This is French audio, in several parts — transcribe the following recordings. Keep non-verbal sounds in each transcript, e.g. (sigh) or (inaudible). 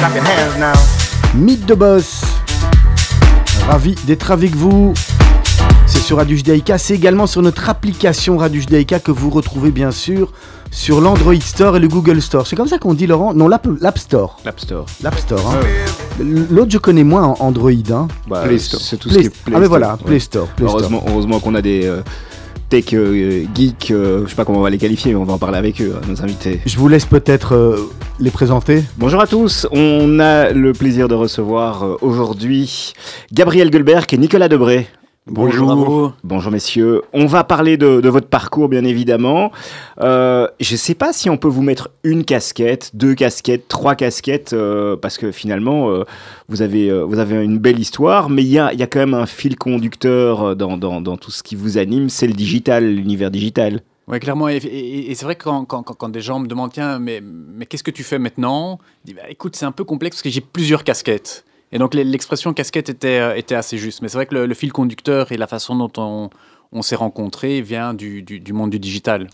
Clap your hands now. Mythe de Boss. Ravi d'être avec vous. C'est sur Radio Judaïka, c'est également sur notre application Radio Judaïka que vous retrouvez bien sûr sur l'Android Store et le Google Store. C'est comme ça qu'on dit Laurent Non, l'App Store. L'App Store. L'App Store. hein. L'autre je connais moins Android. Hein. Bah, Play Store. C'est tout Play- ce qui est Play ah mais Store, voilà, ouais. Play Store. Play Store. Heureusement, heureusement qu'on a des euh, tech euh, geeks, euh, je sais pas comment on va les qualifier, mais on va en parler avec eux, hein, nos invités. Je vous laisse peut-être euh, les présenter. Bonjour à tous, on a le plaisir de recevoir euh, aujourd'hui Gabriel Gulberg et Nicolas Debré. Bonjour. Bonjour messieurs. On va parler de, de votre parcours bien évidemment. Euh, je ne sais pas si on peut vous mettre une casquette, deux casquettes, trois casquettes, euh, parce que finalement euh, vous, avez, vous avez une belle histoire, mais il y a, y a quand même un fil conducteur dans, dans, dans tout ce qui vous anime, c'est le digital, l'univers digital. Ouais, clairement. Et, et- et c'est vrai que quand, quand- quand- quand des gens me demandent, tiens, mais, mais qu'est-ce que tu fais maintenant? Je dis, bah, écoute, c'est un peu complexe parce que j'ai plusieurs casquettes. Et donc l'expression casquette était, euh, était assez juste. Mais c'est vrai que le, le fil conducteur et la façon dont on, on s'est rencontrés vient du, du- du monde du digital.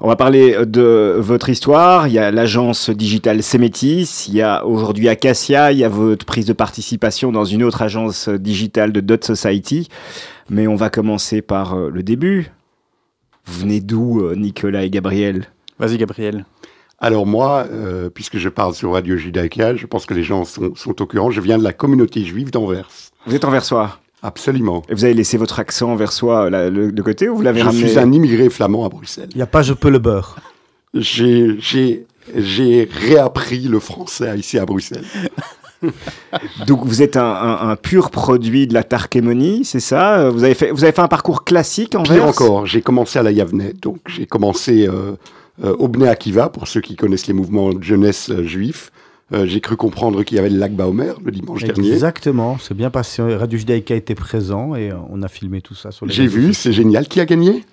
On va parler de votre histoire. Il y a l'agence digitale Semetis, il y a aujourd'hui Acacia, il y a votre prise de participation dans une autre agence digitale de Dot Society. Mais on va commencer par euh, le début. Vous venez d'où, euh, Nicolas et Gabriel? Vas-y, Gabriel. Alors moi, euh, puisque je parle sur Radio Judaïka, je pense que les gens sont, sont au courant, je viens de la communauté juive d'Anvers. Vous êtes anversois Absolument. et vous avez laissé votre accent anversois là, le, de côté ou vous l'avez Je ramené suis un immigré flamand à Bruxelles. Il n'y a pas je peux le beurre. J'ai- J'ai j'ai réappris le français ici à Bruxelles. (laughs) Donc vous êtes un, un- un pur produit de la Tarkémonie, c'est ça? Euh, vous avez, fait, vous avez fait un parcours classique Anvers Pire encore, j'ai commencé à la Yavnet, donc j'ai commencé euh, euh, au Bnei Akiva, pour ceux qui connaissent les mouvements de jeunesse euh, juifs. Euh, j'ai cru comprendre qu'il y avait le lac Baomer le dimanche dernier. Exactement, c'est bien passé. Radio Judaïka était présent et euh, on a filmé tout ça sur les J'ai vu, c'est génial. Qui a gagné?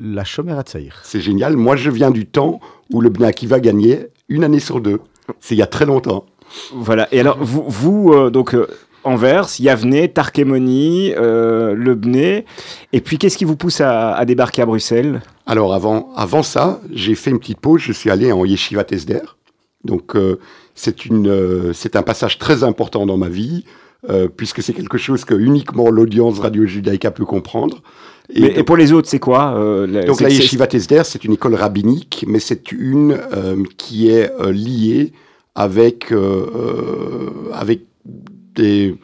La Chomera Tsaïr. C'est génial. Moi, je viens du temps où le Bnei Akiva gagnait une année sur deux. C'est il y a très longtemps. Voilà. Et alors, vous, vous euh, donc, euh, Anvers, Yavne, Tarkémonie, euh, Le Bné. Et puis, qu'est-ce qui vous pousse à, à débarquer à Bruxelles? Alors, avant, avant ça, j'ai fait une petite pause. Je suis allé en Yeshiva Tesder. Donc, euh, c'est euh, un passage très important dans ma vie, euh, puisque c'est quelque chose que uniquement l'audience Radio Judaïka peut comprendre. et, donc- pour les autres, c'est quoi euh, la- Donc la Yeshiva Tesder, c'est une école rabbinique, mais c'est une euh, qui est liée avec, avec des,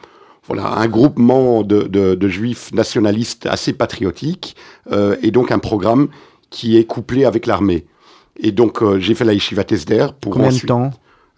voilà, un groupement de, de- de juifs nationalistes assez patriotiques, euh, et donc un programme qui est couplé avec l'armée. Et donc euh, j'ai fait la Yeshiva Tesder pour Combien de temps?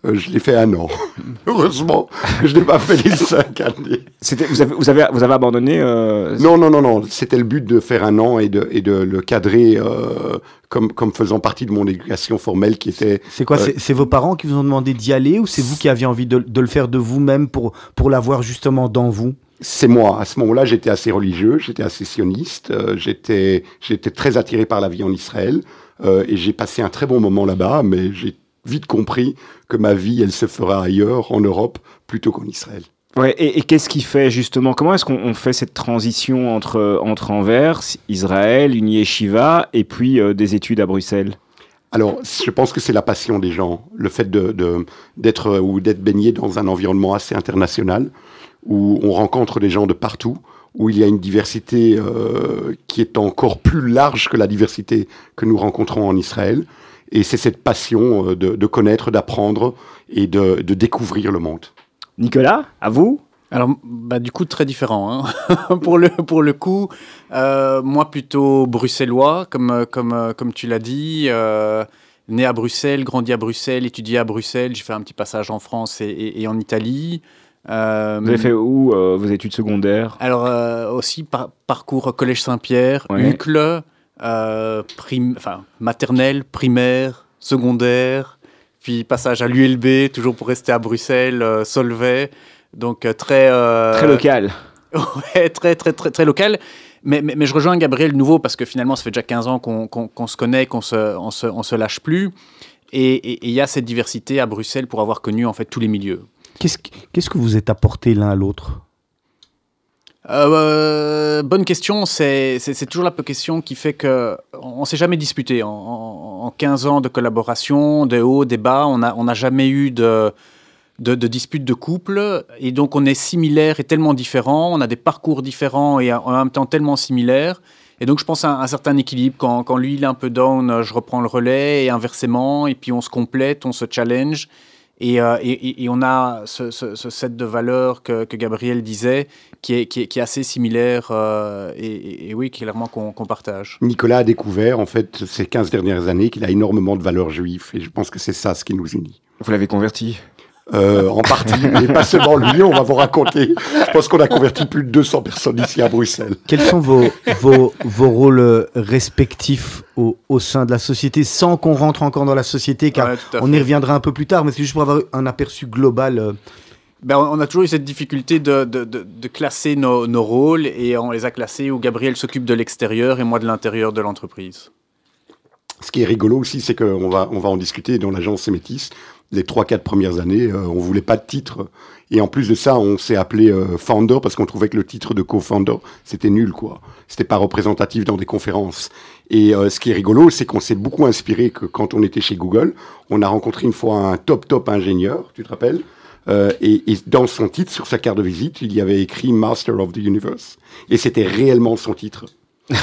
Euh, Je l'ai fait un an. (laughs) Heureusement que je n'ai pas fait les (laughs) cinq années. c'était- vous, avez, vous, avez, vous avez abandonné euh, Non, non, non, non. C'était le but de faire un an et de, et de le cadrer euh, comme, comme faisant partie de mon éducation formelle qui était. C'est quoi? Euh, c'est- C'est vos parents qui vous ont demandé d'y aller ou c'est vous qui aviez envie de, de le faire de vous-même pour, pour l'avoir justement dans vous? C'est moi. À ce moment-là, j'étais assez religieux, j'étais assez sioniste, euh, j'étais, j'étais très attiré par la vie en Israël euh, et j'ai passé un très bon moment là-bas, mais j'ai vite compris que ma vie, elle se fera ailleurs, en Europe, plutôt qu'en Israël. Ouais, et, et qu'est-ce qui fait justement Comment est-ce qu'on on fait cette transition entre, entre Anvers, Israël, une yeshiva, et puis euh, des études à Bruxelles? Alors, je pense que c'est la passion des gens, le fait de, de- d'être ou d'être baigné dans un environnement assez international, où on rencontre des gens de partout, où il y a une diversité euh, qui est encore plus large que la diversité que nous rencontrons en Israël. Et c'est cette passion euh, de, de connaître, d'apprendre et de, de découvrir le monde. Nicolas, à vous? Alors, bah, du coup, très différent. hein. (laughs) pour, le, pour le coup, euh, moi plutôt bruxellois, comme, euh, comme, comme tu l'as dit. euh, né à Bruxelles, grandi à Bruxelles, étudié à Bruxelles. J'ai fait un petit passage en France et, et- et en Italie. Euh, Vous avez fait où euh, vos études secondaires? Alors, euh, aussi, par- parcours Collège Saint-Pierre, Ouais. UCLE, euh, prim- enfin, maternelle, primaire, secondaire. puis passage à l'ULB, toujours pour rester à Bruxelles, euh, Solvay. Donc euh, très... euh, Très local. (laughs) Ouais, très, très, très, très local. Mais, mais, mais je rejoins Gabriel nouveau parce que finalement, ça fait déjà 15 ans qu'on se connaît, qu'on se, on se, on se lâche plus. Et il y a cette diversité à Bruxelles pour avoir connu en fait tous les milieux. Qu'est-ce que- qu'est-ce que vous êtes apporté l'un à l'autre? Euh, bonne question. C'est toujours la question qui fait que on, on s'est jamais disputé en, en- en 15 ans de collaboration, des hauts, des bas. On n'a jamais eu de, de, de couple. Et donc on est similaires et tellement différents. On a des parcours différents et en même temps tellement similaires. Et donc je pense à un, certain équilibre. Quand lui il est un peu down, je reprends le relais et inversement. Et puis on se complète, on se challenge. Et, euh, et- et- on a ce, ce- ce set de valeurs que, que Gabriel disait, qui est, qui est, qui est assez similaire, euh, et, et- et oui, clairement qu'on qu'on partage. Nicolas a découvert, en fait, ces 15 dernières années, qu'il a énormément de valeurs juives. Et je pense que c'est ça ce qui nous unit. Vous l'avez converti? Euh, en partie, mais pas seulement lui, on va vous raconter. Je pense qu'on a converti plus de 200 personnes ici à Bruxelles. Quels sont vos, vos, vos rôles respectifs au, au sein de la société, sans qu'on rentre encore dans la société, car Ouais, on fait. y reviendra un peu plus tard, mais c'est juste pour avoir un aperçu global. euh, Ben, on a toujours eu cette difficulté de, de- de- de classer nos, nos rôles, et on les a classés où Gabriel s'occupe de l'extérieur et moi de l'intérieur de l'entreprise. Ce qui est rigolo aussi, c'est qu'on va, on va en discuter dans l'agence Métis. Les trois, quatre premières années, euh, on voulait pas de titre. Et en plus de ça, on s'est appelé euh, founder parce qu'on trouvait que le titre de co-founder, c'était nul, quoi. C'était pas représentatif dans des conférences. Et euh, ce qui est rigolo, c'est qu'on s'est beaucoup inspiré que quand on était chez Google, on a rencontré une fois un top, top ingénieur, tu te rappelles et, dans son titre, sur sa carte de visite, il y avait écrit Master of the Universe. Et c'était réellement son titre. (laughs)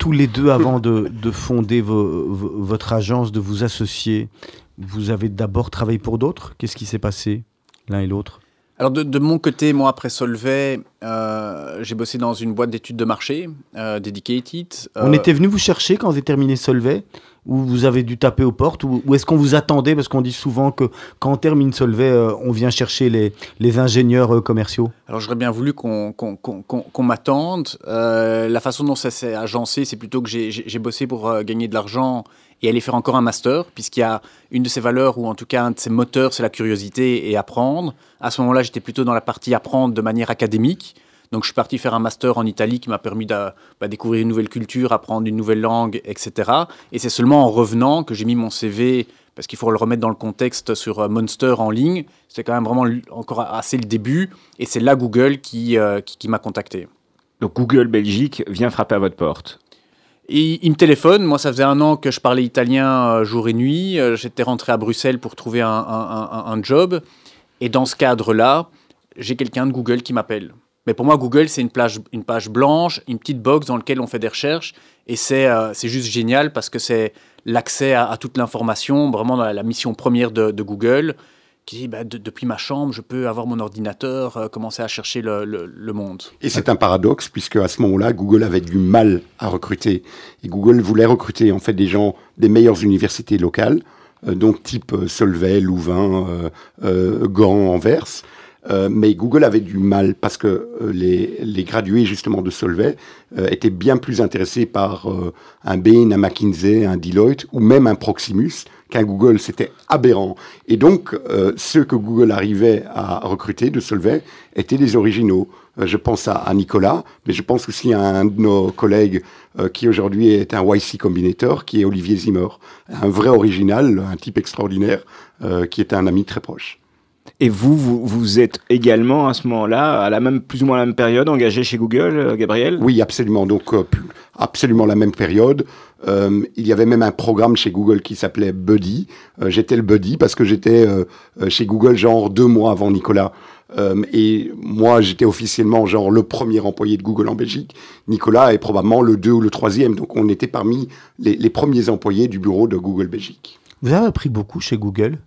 tous les deux, avant de, de fonder vo- vo- votre agence, de vous associer, vous avez d'abord travaillé pour d'autres? Qu'est-ce qui s'est passé l'un et l'autre? Alors de, de mon côté, moi après Solvay, euh, j'ai bossé dans une boîte d'études de marché, euh, Dedicated. On Euh, était venu vous chercher quand vous avez terminé Solvay Ou vous avez dû taper aux portes Ou, ou est-ce qu'on vous attendait? Parce qu'on dit souvent que quand on termine Solvay, euh, on vient chercher les, les ingénieurs commerciaux. Alors j'aurais bien voulu qu'on qu'on- qu'on- qu'on m'attende. La façon dont ça s'est agencé, c'est plutôt que j'ai- bossé pour gagner de l'argent et aller faire encore un master, puisqu'il y a une de ses valeurs, ou en tout cas un de ses moteurs, c'est la curiosité et apprendre. À ce moment-là, j'étais plutôt dans la partie apprendre de manière académique. Donc je suis parti faire un master en Italie qui m'a permis de bah, découvrir une nouvelle culture, apprendre une nouvelle langue, etc. Et c'est seulement en revenant que j'ai mis mon CV, parce qu'il faut le remettre dans le contexte sur euh, Monster en ligne. C'était quand même vraiment encore assez le début. Et c'est là Google qui, euh, qui, qui m'a contacté. Donc Google Belgique vient frapper à votre porte. Il me téléphone. Moi, ça faisait un an que je parlais italien euh, jour et nuit. Euh, J'étais rentré à Bruxelles pour trouver un, job. Et dans ce cadre-là, j'ai quelqu'un de Google qui m'appelle. Mais pour moi, Google, c'est une, une page blanche, une petite box dans laquelle on fait des recherches. Et c'est euh, juste génial parce que c'est l'accès à, toute l'information, vraiment la, mission première de Google, qui dit, bah, de- depuis ma chambre, je peux avoir mon ordinateur, euh, commencer à chercher le, monde. Et c'est un paradoxe, puisque à ce moment-là, Google avait du mal à recruter. Et Google voulait recruter en fait des gens des meilleures universités locales, euh, donc type euh, Solvay, Louvain, euh, Gand, Anvers. Mais Google avait du mal parce que les, les gradués justement de Solvay étaient bien plus intéressés par un Bain, un McKinsey, un Deloitte ou même un Proximus Google. C'était aberrant. Et donc, euh, ceux que Google arrivait à recruter de Solvay étaient des originaux. Euh, je pense à, Nicolas, mais je pense aussi à un de nos collègues euh, qui aujourd'hui est un YC Combinator, qui est Olivier Zimmer. Un vrai original, un type extraordinaire, qui est un ami très proche. Et vous, vous, vous êtes également à ce moment-là, à la même, plus ou moins la même période, engagé chez Google, euh, Gabriel? Oui, absolument. Donc, euh, absolument la même période. Euh, il y avait même un programme chez Google qui s'appelait Buddy. Euh, j'étais le Buddy parce que j'étais chez Google genre deux mois avant Nicolas. Euh, et moi, j'étais officiellement genre le premier employé de Google en Belgique. Nicolas est probablement le deux ou le troisième. Donc, on était parmi les, les premiers employés du bureau de Google Belgique. Vous avez appris beaucoup chez Google?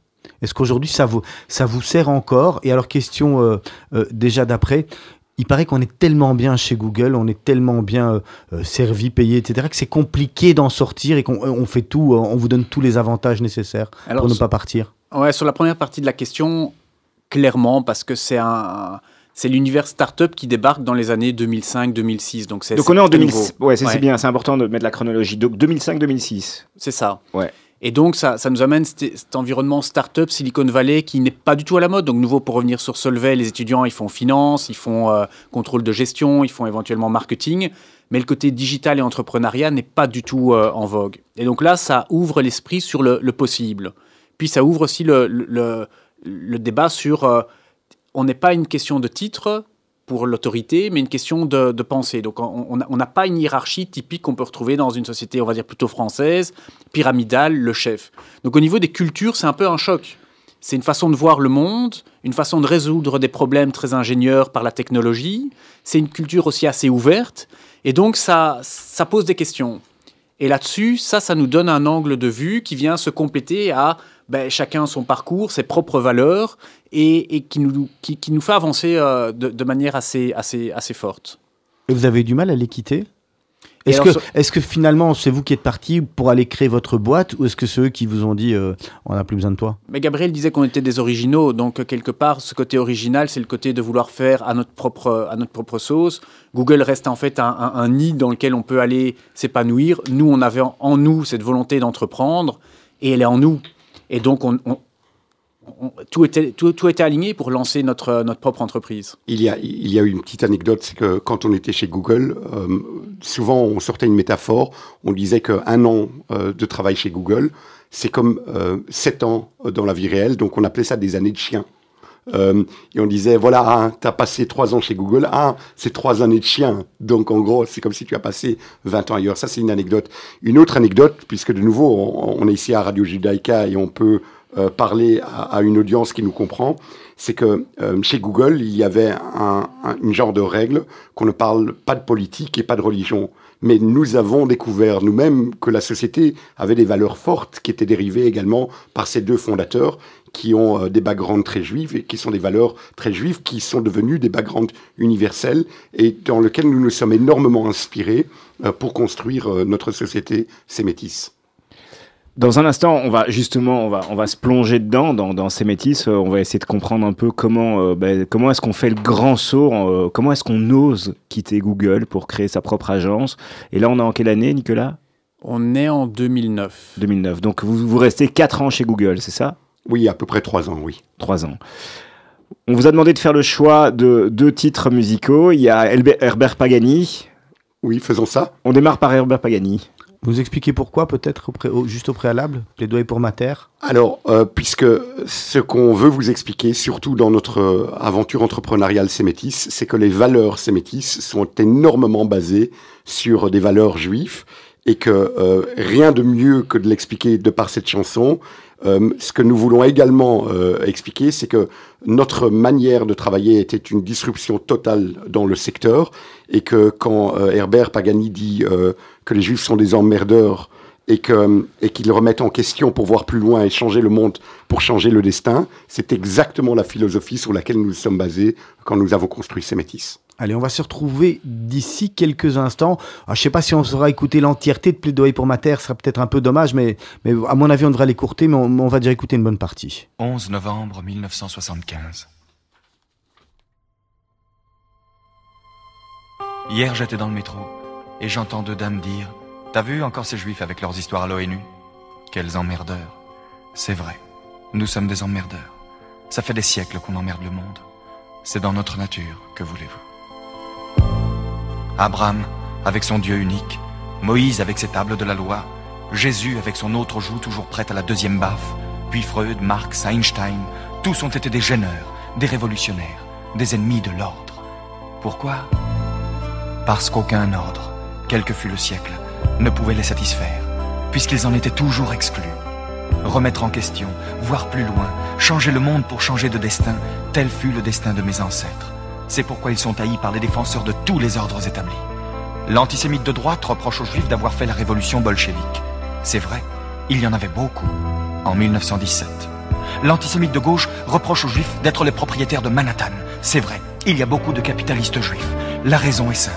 Est-ce qu'aujourd'hui ça vous, ça vous sert encore? Et alors, question euh, euh, déjà d'après, il paraît qu'on est tellement bien chez Google, on est tellement bien euh, servi, payé, etc., que c'est compliqué d'en sortir et qu'on on fait tout, on vous donne tous les avantages nécessaires Alors, pour ne pas partir. Ouais, sur la première partie de la question, clairement, parce que c'est un, c'est l'univers startup qui débarque dans les années 2005-2006. Donc c'est Donc on est en plutôt 2006. nouveau. Ouais, c'est c'est Ouais. bien, c'est important de mettre la chronologie. Donc 2005-2006. C'est ça. Ouais. Et donc, ça, ça nous amène cet, environnement start-up Silicon Valley qui n'est pas du tout à la mode. Donc, nouveau, pour revenir sur Solvay, les étudiants, ils font finance, ils font euh, contrôle de gestion, ils font éventuellement marketing. Mais le côté digital et entrepreneuriat n'est pas du tout euh, en vogue. Et donc là, ça ouvre l'esprit sur le, le possible. Puis, ça ouvre aussi le, le, le débat sur... euh, on n'est pas une question de titre pour l'autorité, mais une question de, de pensée. Donc, on n'a pas une hiérarchie typique qu'on peut retrouver dans une société, on va dire plutôt française, pyramidale, le chef. Donc, au niveau des cultures, c'est un peu un choc. C'est une façon de voir le monde, une façon de résoudre des problèmes très ingénieurs par la technologie. C'est une culture aussi assez ouverte. Et donc, ça, ça pose des questions. Et là-dessus, ça, ça nous donne un angle de vue qui vient se compléter à ben, chacun son parcours, ses propres valeurs, et, et qui, nous, qui, qui nous fait avancer euh, de, de manière assez, assez, assez forte. Et vous avez eu du mal à les quitter? Est-ce que, est-ce que finalement c'est vous qui êtes parti pour aller créer votre boîte ou est-ce que c'est eux qui vous ont dit euh, on n'a plus besoin de toi? Mais Gabriel disait qu'on était des originaux, donc euh, quelque part, ce côté original, c'est le côté de vouloir faire à notre propre, à notre propre sauce. Google reste en fait un, un- un nid dans lequel on peut aller s'épanouir. Nous, on avait en, en nous cette volonté d'entreprendre, et elle est en nous. Et donc, tout était aligné pour lancer notre, notre propre entreprise. Il y, a, il y a une petite anecdote, c'est que quand on était chez Google, euh, souvent on sortait une métaphore, on disait qu'un an euh, de travail chez Google, c'est comme euh, sept ans dans la vie réelle, donc on appelait ça des années de chien. Euh, et on disait, voilà, ah, tu as passé trois ans chez Google, ah, c'est trois années de chien. Donc en gros, c'est comme si tu as passé 20 ans ailleurs. Ça, c'est une anecdote. Une autre anecdote, puisque de nouveau, on, est ici à Radio Judaïka et on peut euh, parler à, une audience qui nous comprend, c'est que euh, chez Google, il y avait un, un une genre de règle qu'on ne parle pas de politique et pas de religion. Mais nous avons découvert nous-mêmes que la société avait des valeurs fortes qui étaient dérivées également par ces deux fondateurs qui ont euh, des backgrounds très juifs et qui sont des valeurs très juives qui sont devenues des backgrounds universels et dans lesquels nous nous sommes énormément inspirés euh, pour construire euh, notre société sémétisse. Dans un instant, on va justement, on va, on va se plonger dedans, dans, dans ces métis. Euh, on va essayer de comprendre un peu comment, euh, ben, comment est-ce qu'on fait le grand saut, euh, comment est-ce qu'on ose quitter Google pour créer sa propre agence. Et là, on est en quelle année, Nicolas? On est en 2009. 2009. Donc, vous, vous restez 4 ans chez Google, c'est ça? Oui, à peu près trois ans, oui. 3 ans. On vous a demandé de faire le choix de deux titres musicaux. Il y a Herbert Pagani. Oui, faisons ça. On démarre par Herbert Pagani. Vous expliquez pourquoi peut-être juste au préalable Plaidoyer pour ma terre? Alors, euh, puisque ce qu'on veut vous expliquer, surtout dans notre euh, aventure entrepreneuriale Sémétis, c'est que les valeurs Sémétis sont énormément basées sur des valeurs juives et que euh, rien de mieux que de l'expliquer de par cette chanson. Euh, ce que nous voulons également euh, expliquer, c'est que notre manière de travailler était une disruption totale dans le secteur et que quand euh, Herbert Pagani dit euh, que les juifs sont des emmerdeurs et que et qu'ils remettent en question pour voir plus loin et changer le monde pour changer le destin, c'est exactement la philosophie sur laquelle nous sommes basés quand nous avons construit Sémétis. Allez, on va se retrouver d'ici quelques instants. Ah, je sais pas si on saura écouter l'entièreté de Plaidoyer pour ma terre, ce serait peut-être un peu dommage, mais, mais à mon avis, on devrait l'écourter, mais on, on va déjà écouter une bonne partie. 11 novembre 1975. Hier, j'étais dans le métro et j'entends deux dames dire T'as vu encore ces juifs avec leurs histoires à l'ONU Quels emmerdeurs. C'est vrai, nous sommes des emmerdeurs. Ça fait des siècles qu'on emmerde le monde. C'est dans notre nature, que voulez-vous? Abraham, avec son Dieu unique, Moïse avec ses tables de la loi, Jésus avec son autre joue toujours prête à la deuxième baffe, puis Freud, Marx, Einstein, tous ont été des gêneurs, des révolutionnaires, des ennemis de l'ordre. Pourquoi? Parce qu'aucun ordre, quel que fût le siècle, ne pouvait les satisfaire, puisqu'ils en étaient toujours exclus. Remettre en question, voir plus loin, changer le monde pour changer de destin, tel fut le destin de mes ancêtres. C'est pourquoi ils sont haïs par les défenseurs de tous les ordres établis. L'antisémite de droite reproche aux juifs d'avoir fait la révolution bolchevique. C'est vrai, il y en avait beaucoup, en 1917. L'antisémite de gauche reproche aux juifs d'être les propriétaires de Manhattan. C'est vrai, il y a beaucoup de capitalistes juifs. La raison est simple.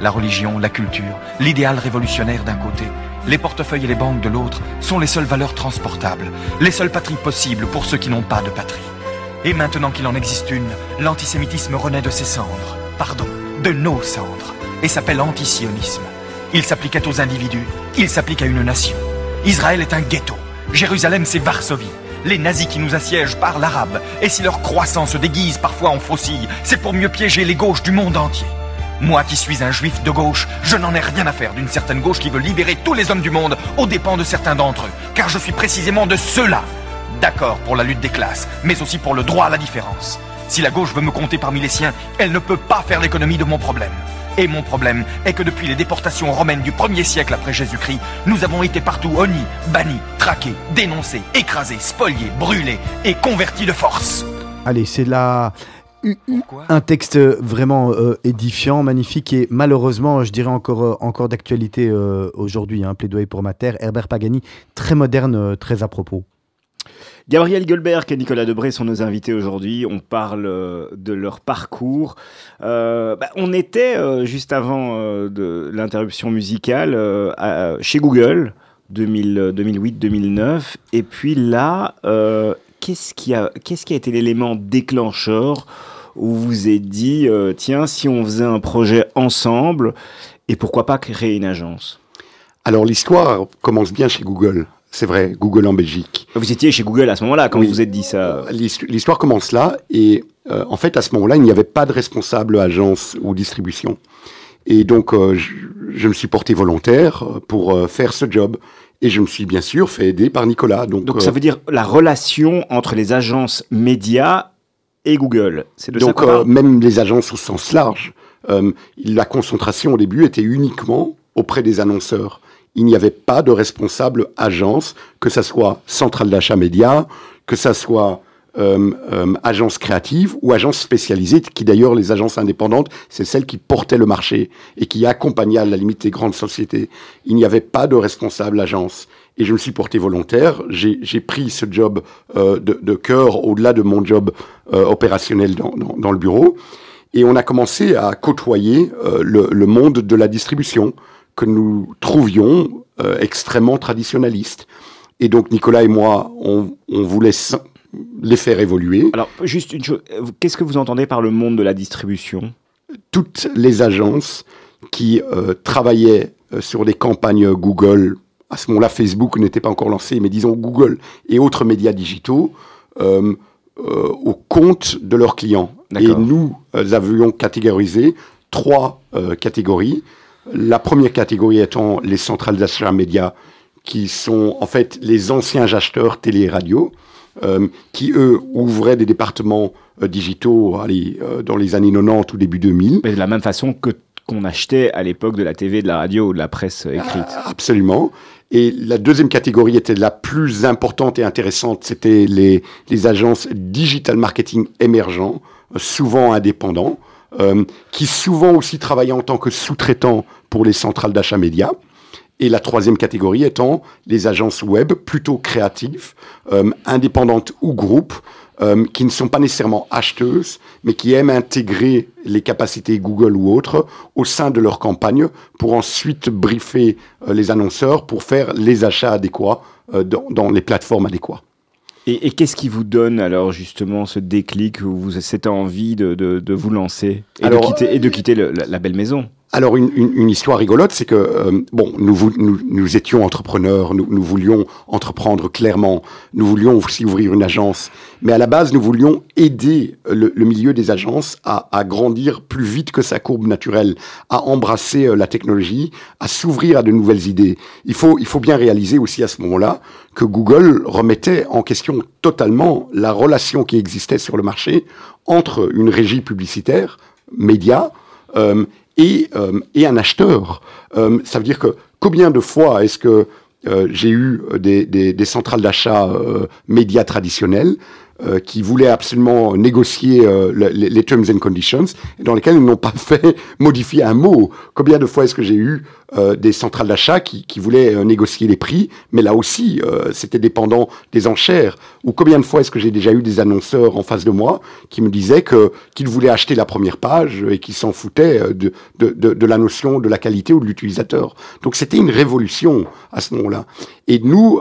La religion, la culture, l'idéal révolutionnaire d'un côté, les portefeuilles et les banques de l'autre sont les seules valeurs transportables, les seules patries possibles pour ceux qui n'ont pas de patrie. Et maintenant qu'il en existe une, l'antisémitisme renaît de ses cendres, pardon, de nos cendres, et s'appelle antisionisme. Il s'appliquait aux individus, il s'applique à une nation. Israël est un ghetto, Jérusalem, c'est Varsovie. Les nazis qui nous assiègent parlent arabe. Et si leur croissance se déguise parfois en faucille, c'est pour mieux piéger les gauches du monde entier. Moi qui suis un juif de gauche, je n'en ai rien à faire d'une certaine gauche qui veut libérer tous les hommes du monde aux dépens de certains d'entre eux. Car je suis précisément de ceux-là. D'accord pour la lutte des classes, mais aussi pour le droit à la différence. Si la gauche veut me compter parmi les siens, elle ne peut pas faire l'économie de mon problème. Et mon problème est que depuis les déportations romaines du 1er siècle après Jésus-Christ, nous avons été partout honnis, bannis, traqués, dénoncés, écrasés, spoliés, brûlés et convertis de force. Allez, c'est là un texte vraiment euh, édifiant, magnifique et malheureusement, je dirais encore, euh, encore d'actualité euh, aujourd'hui. Un hein, plaidoyer pour ma terre. Herbert Pagani, très moderne, très à propos. Gabriel Goldberg et Nicolas Debré sont nos invités aujourd'hui. On parle de leur parcours. Bah, on était juste avant l'interruption musicale chez Google 2008-2009. Et puis là, qu'est-ce qui, qui a été l'élément déclencheur où vous êtes dit, euh, tiens, si on faisait un projet ensemble, et pourquoi pas créer une agence? Alors l'histoire commence bien chez Google. C'est vrai, Google en Belgique. Vous étiez chez Google à ce moment-là, quand vous vous êtes dit ça L'histoire commence là, et euh, en fait, à ce moment-là, il n'y avait pas de responsable agence ou distribution. Et donc, euh, je, me suis porté volontaire pour faire ce job. Et je me suis bien sûr fait aider par Nicolas. Donc, donc ça veut dire la relation entre les agences médias et Google. C'est de Donc, ça euh, même les agences au sens large, euh, la concentration au début était uniquement auprès des annonceurs. Il n'y avait pas de responsable agence, que ça soit centrale d'achat média, que ça soit euh, euh, agence créative ou agence spécialisée, qui d'ailleurs, les agences indépendantes, c'est celles qui portaient le marché et qui accompagnaient à la limite les grandes sociétés. Il n'y avait pas de responsable agence et je me suis porté volontaire. J'ai pris ce job euh, de, de cœur au-delà de mon job euh, opérationnel dans, dans, dans, le bureau. Et on a commencé à côtoyer euh, le, le, monde de la distribution que nous trouvions euh, extrêmement traditionnaliste. Et donc Nicolas et moi, on, on voulait les faire évoluer. Alors, juste une chose, qu'est-ce que vous entendez par le monde de la distribution? Toutes les agences qui euh, travaillaient sur des campagnes Google à ce moment-là, Facebook n'était pas encore lancé, mais disons Google et autres médias digitaux, euh, euh, au compte de leurs clients. Et nous euh, avions catégorisé trois catégories. La première catégorie étant les centrales d'achat médias, qui sont en fait les anciens acheteurs télé et radio, qui eux ouvraient des départements digitaux allez, dans les années 90 ou début 2000. Mais de la même façon que qu'on achetait à l'époque de la TV, de la radio ou de la presse écrite. absolument. Et la deuxième catégorie était la plus importante et intéressante, c'était les, les agences digital marketing émergents, euh, souvent indépendants, euh, qui souvent aussi travaillaient en tant que sous-traitants pour les centrales d'achat médias. Et la troisième catégorie étant les agences web plutôt créatives, euh, indépendantes ou groupes, euh, qui ne sont pas nécessairement acheteuses, mais qui aiment intégrer les capacités Google ou autres au sein de leur campagne pour ensuite briefer les annonceurs pour faire les achats adéquats dans, dans, les plateformes adéquates. Et, et qu'est-ce qui vous donne alors justement ce déclic ou vous, cette envie de, de, de vous lancer et alors, de quitter, et de quitter le, la, la belle maison? Alors une, une, une, histoire rigolote, c'est que euh, bon, nous, nous, nous, étions entrepreneurs, nous, nous, voulions entreprendre clairement, nous voulions aussi ouvrir une agence, mais à la base, nous voulions aider le, le milieu des agences à, à, grandir plus vite que sa courbe naturelle, à embrasser euh, la technologie, à s'ouvrir à de nouvelles idées. Il faut, il faut bien réaliser aussi à ce moment-là que Google remettait en question totalement la relation qui existait sur le marché entre une régie publicitaire, média, euh, et, euh, et un acheteur. Euh, ça veut dire que combien de fois est-ce que euh, j'ai eu des, des, centrales d'achat médias traditionnelles euh, qui voulaient absolument négocier euh, les, les, terms and conditions, dans lesquels ils n'ont pas (laughs) fait modifier un mot. Combien de fois est-ce que j'ai eu euh, des centrales d'achat qui, qui, voulaient euh, négocier les prix, mais là aussi, euh, c'était dépendant des enchères? Ou combien de fois est-ce que j'ai déjà eu des annonceurs en face de moi qui me disaient que qu'ils voulaient acheter la première page et qui s'en foutaient de, de, de, de, la notion de la qualité ou de l'utilisateur? Donc c'était une révolution à ce moment-là. Et nous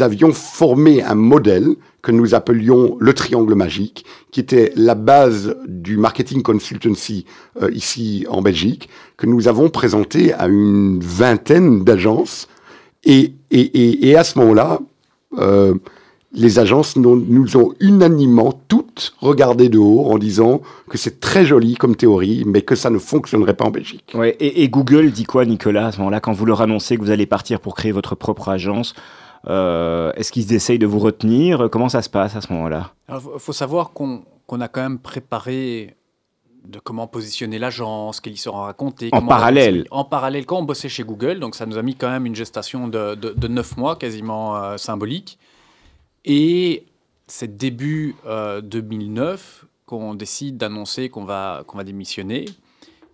avions formé un modèle que nous appelions le triangle magique, qui était la base du marketing consultancy euh, ici en Belgique, que nous avons présenté à une vingtaine d'agences. Et, et, et, à ce moment-là, euh, les agences nous, ont unanimement toutes regardé de haut en disant que c'est très joli comme théorie, mais que ça ne fonctionnerait pas en Belgique. Ouais, et, Google dit quoi, Nicolas, à ce moment-là, quand vous leur annoncez que vous allez partir pour créer votre propre agence Est-ce qu'ils essayent de vous retenir? Comment ça se passe à ce moment-là? Il faut savoir qu'on a quand même préparé de comment positionner l'agence, qu'elle y sera racontée. En on parallèle. En parallèle, quand on bossait chez Google, donc ça nous a mis quand même une gestation de, de, de 9 mois, quasiment euh, symbolique. Et c'est début euh, 2009 qu'on décide d'annoncer qu'on va, qu'on va démissionner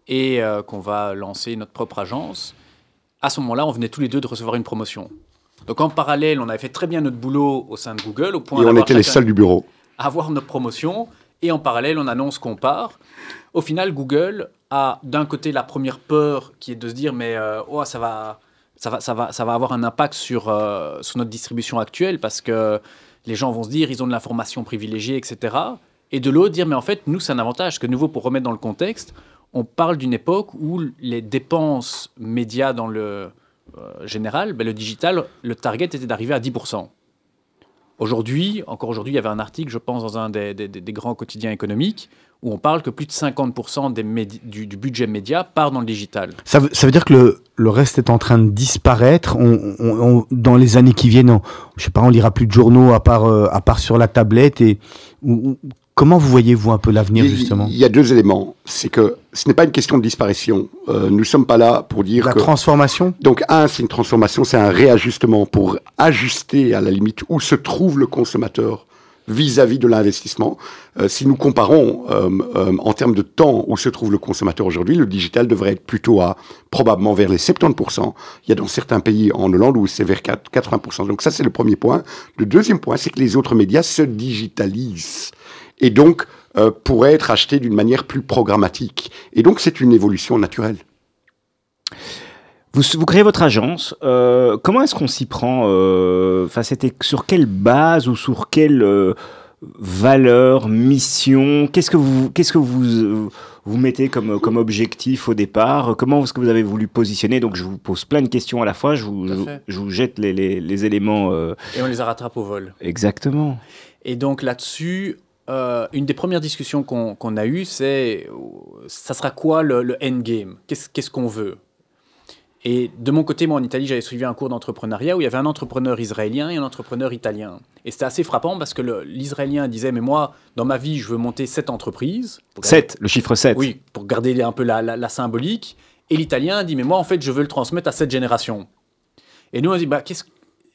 et euh, qu'on va lancer notre propre agence. À ce moment-là, on venait tous les deux de recevoir une promotion. Donc en parallèle, on avait fait très bien notre boulot au sein de Google, au point Et on d'avoir était les seuls du bureau. avoir notre promotion et en parallèle on annonce qu'on part. Au final, Google a d'un côté la première peur qui est de se dire mais euh, oh, ça va ça va ça va ça va avoir un impact sur euh, sur notre distribution actuelle parce que les gens vont se dire ils ont de l'information privilégiée etc. Et de l'autre dire mais en fait nous c'est un avantage que nouveau pour remettre dans le contexte on parle d'une époque où les dépenses médias dans le général, ben, le digital, le target était d'arriver à 10%. Aujourd'hui, encore aujourd'hui, il y avait un article, je pense, dans un des, des- grands quotidiens économiques, où on parle que plus de 50% des du, budget média part dans le digital. Ça veut, ça veut dire que le, le reste est en train de disparaître. Dans les années qui viennent, on, je sais pas, on lira plus de journaux à part, euh, à part sur la tablette. Et ou- comment vous voyez-vous un peu l'avenir justement Il y a deux éléments. C'est que ce n'est pas une question de disparition. Euh, nous ne sommes pas là pour dire La que... transformation Donc, un, c'est une transformation, c'est un réajustement pour ajuster à la limite où se trouve le consommateur vis-à-vis de l'investissement. Euh, si nous comparons euh, euh, en termes de temps où se trouve le consommateur aujourd'hui, le digital devrait être plutôt à probablement vers les 70%. Il y a dans certains pays en Hollande où c'est vers 4 80%. Donc ça, c'est le premier point. Le deuxième point, c'est que les autres médias se digitalisent et donc euh, pourraient être achetés d'une manière plus programmatique. Et donc, c'est une évolution naturelle. Vous, vous créez votre agence. euh, comment est-ce qu'on s'y prend euh, Enfin, c'était sur quelle base ou sur quelle euh, valeur, mission Qu'est-ce que vous, qu'est-ce que vous vous mettez comme comme objectif au départ? Comment est-ce que vous avez voulu positionner? Donc, je vous pose plein de questions à la fois. Je vous, je, je jette les, les, les éléments euh, Et on les rattrape au vol. exactement. Et donc là-dessus, euh, une des premières discussions qu'on a eues, c'est ça sera quoi le, le endgame? Qu'est-ce qu'on veut? Et de mon côté, moi en Italie, j'avais suivi un cours d'entrepreneuriat où il y avait un entrepreneur israélien et un entrepreneur italien. Et c'était assez frappant parce que l'israélien disait Mais moi, dans ma vie, je veux monter sept entreprises. Pour garder- 7, le chiffre 7. Oui, pour garder un peu la, la- la symbolique. Et l'italien dit, mais moi, en fait, je veux le transmettre à cette génération. Et nous, on dit, bah, qu'est-ce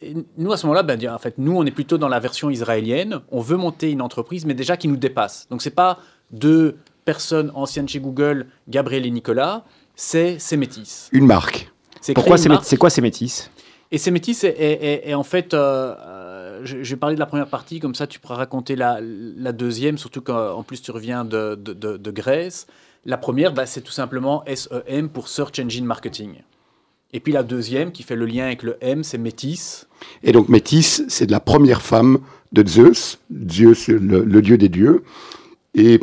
et nous, à ce moment-là, ben, en fait, nous, on est plutôt dans la version israélienne. On veut monter une entreprise, mais déjà qui nous dépasse. Donc, c'est pas deux personnes anciennes chez Google, Gabriel et Nicolas, c'est c'est métis. Une marque. C'est Pourquoi c'est quoi ces métis Et ces métis, en fait, euh, euh, je, je vais parler de la première partie, comme ça tu pourras raconter la, la deuxième, surtout qu'en plus tu reviens de, de- de- de Grèce. La première, bah, c'est tout simplement SEM pour Search Engine Marketing. Et puis la deuxième, qui fait le lien avec le M, c'est Métis. Et donc Métis, c'est de la première femme de Zeus, Zeus, le, le dieu des dieux. Et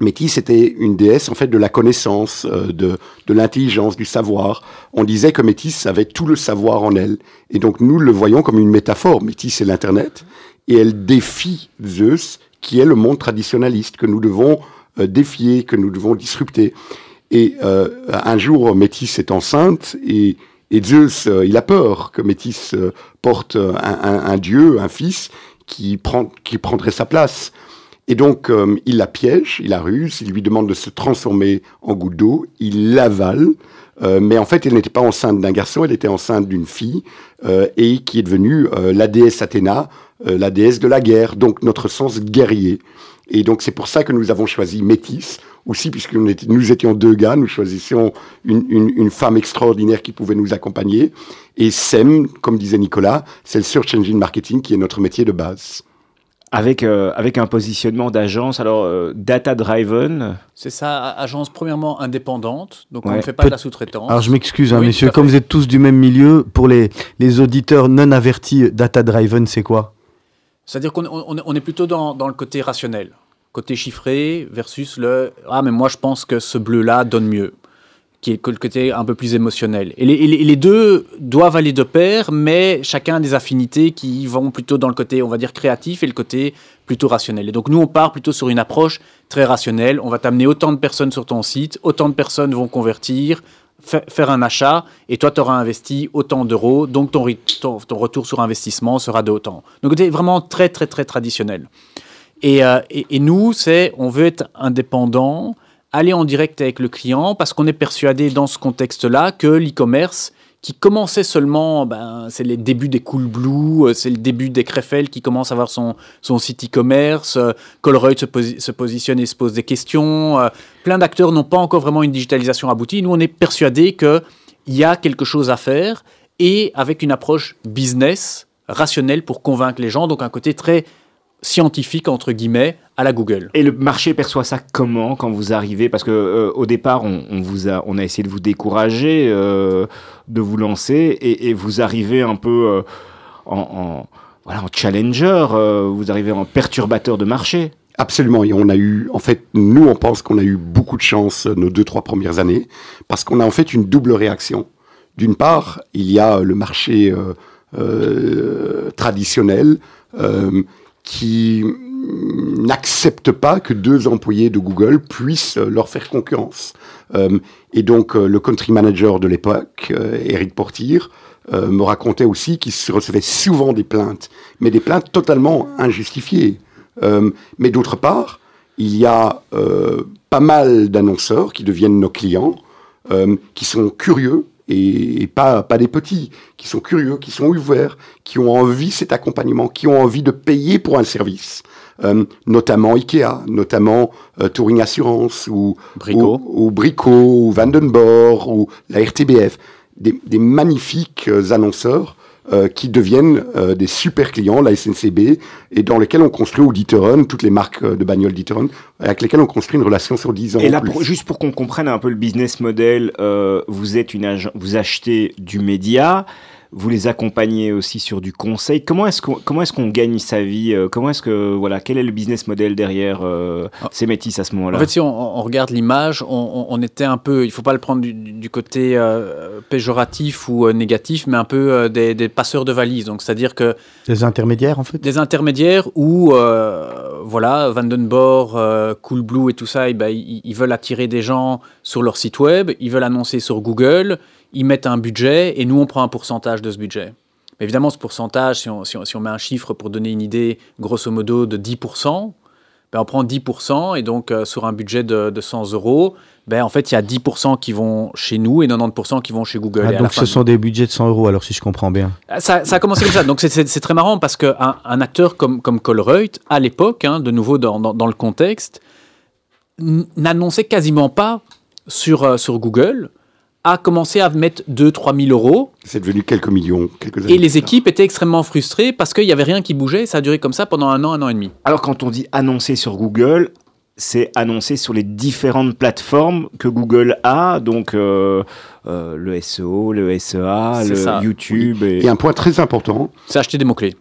Métis était une déesse en fait de la connaissance, euh, de, de l'intelligence, du savoir. On disait que Métis avait tout le savoir en elle. Et donc nous le voyons comme une métaphore. Métis, c'est l'Internet. Et elle défie Zeus, qui est le monde traditionnaliste, que nous devons euh, défier, que nous devons disrupter. Et euh, un jour, Métis est enceinte et, Zeus, euh, il a peur que Métis euh, porte un, dieu, un fils, qui, qui prendrait sa place. Et donc, euh, il la piège, il la ruse, il lui demande de se transformer en goutte d'eau, il l'avale, mais en fait, elle n'était pas enceinte d'un garçon, elle était enceinte d'une fille, et qui est devenue la déesse Athéna, la déesse de la guerre, donc notre sens guerrier. Et donc, c'est pour ça que nous avons choisi Métis, aussi, puisque nous, étions- nous étions deux gars, nous choisissions une, une- une femme extraordinaire qui pouvait nous accompagner. Et SEM, comme disait Nicolas, c'est le Search Engine Marketing qui est notre métier de base. avec, euh, avec un positionnement d'agence, alors euh, data-driven. C'est ça, agence premièrement indépendante, donc on ne fait pas Peut- de la sous-traitance. Alors je m'excuse, hein, Oui, messieurs, comme vous êtes tous du même milieu, pour les, les auditeurs non avertis, Data Driven, c'est quoi? C'est-à-dire qu'on on- est plutôt dans, dans le côté rationnel, côté chiffré versus le ah mais moi je pense que ce bleu là donne mieux. qui est le côté un peu plus émotionnel. Et les, deux doivent aller de pair, mais chacun a des affinités qui vont plutôt dans le côté, on va dire, créatif et le côté plutôt rationnel. Et donc nous, on part plutôt sur une approche très rationnelle. On va t'amener autant de personnes sur ton site, autant de personnes vont convertir, faire un achat, et toi, tu auras investi autant d'euros, donc ton, retour sur investissement sera de autant. Donc c'est vraiment très, très, très traditionnel. Et, euh, et, et nous, c'est, on veut être indépendant, aller en direct avec le client parce qu'on est persuadé dans ce contexte-là que l'e-commerce qui commençait seulement, ben, c'est les débuts des Cool Blue, euh, c'est le début des Krefeld qui commence à avoir son, son site e-commerce, euh, Colruyt se, se, positionne et se pose des questions, euh, plein d'acteurs n'ont pas encore vraiment une digitalisation aboutie. Nous, on est persuadé qu'il y a quelque chose à faire et avec une approche business rationnelle pour convaincre les gens, donc un côté très scientifique entre guillemets à la Google. Et le marché perçoit ça comment quand vous arrivez? Parce que euh, au départ, on, vous a, on a essayé de vous décourager, euh, de vous lancer, et, vous arrivez un peu euh, en, voilà, en challenger, vous arrivez en perturbateur de marché. Absolument, et on a eu, en fait, nous, on pense qu'on a eu beaucoup de chance nos deux, trois premières années, parce qu'on a en fait une double réaction. D'une part, il y a le marché traditionnel, qui n'acceptent pas que deux employés de Google puissent leur faire concurrence. Euh, et donc euh, le country manager de l'époque, euh, Eric Portier, me racontait aussi qu'il recevait souvent des plaintes, mais des plaintes totalement injustifiées. mais d'autre part, il y a pas mal d'annonceurs qui deviennent nos clients, qui sont curieux et, pas, pas des petits, qui sont curieux, qui sont ouverts, qui ont envie cet accompagnement, qui ont envie de payer pour un service. Euh, notamment Ikea, notamment euh, Touring Assurance ou Brico, ou, ou, Brico, ou Vandenborg ou la RTBF, des, des magnifiques euh, annonceurs euh, qui deviennent euh, des super clients, la SNCB, et dans lesquels on construit ou toutes les marques de bagnoles d'Iteron, avec lesquelles on construit une relation sur 10 ans. Et là, juste pour qu'on comprenne un peu le business model, euh, vous êtes une vous achetez du média, vous les accompagnez aussi sur du conseil. Comment est-ce qu'on comment est-ce qu'on gagne sa vie euh, Comment est-ce que voilà quel est le business model derrière euh, ah. ces métis à ce moment-là? En fait, si on, regarde l'image, on, était un peu, il faut pas le prendre du, côté euh, péjoratif ou négatif, mais un peu des, passeurs de valises. Donc c'est-à-dire que des intermédiaires en fait? Des intermédiaires où voilà Vandenborg, Coolblue et tout ça, eh ben, ils veulent attirer des gens sur leur site web, ils veulent annoncer sur Google ils mettent un budget et nous, on prend un pourcentage de ce budget. Mais évidemment, ce pourcentage, si on, si, on, met un chiffre pour donner une idée, grosso modo, de 10%, ben on prend 10% et donc euh, sur un budget de, de 100 euros, ben en fait, il y a 10% qui vont chez nous et 90% qui vont chez Google. Ah, donc ce sont des budgets de 100 euros, alors si je comprends bien. Ah, ça, ça a commencé comme ça. Donc c'est très marrant parce qu'un un acteur comme, comme Colruyt, à l'époque, hein, de nouveau dans, dans, dans le contexte, n'annonçait quasiment pas sur, euh, sur Google a commencé à mettre 2-3 000 euros. C'est devenu quelques millions, quelques Et les équipes étaient extrêmement frustrées parce qu'il n'y avait rien qui bougeait. Ça a duré comme ça pendant un an, un an et demi. Alors quand on dit annoncer sur Google, c'est annoncer sur les différentes plateformes que Google a, donc euh, euh, le SEO, le SEA, le YouTube. Et... et... un point très important. C'est acheter des mots-clés.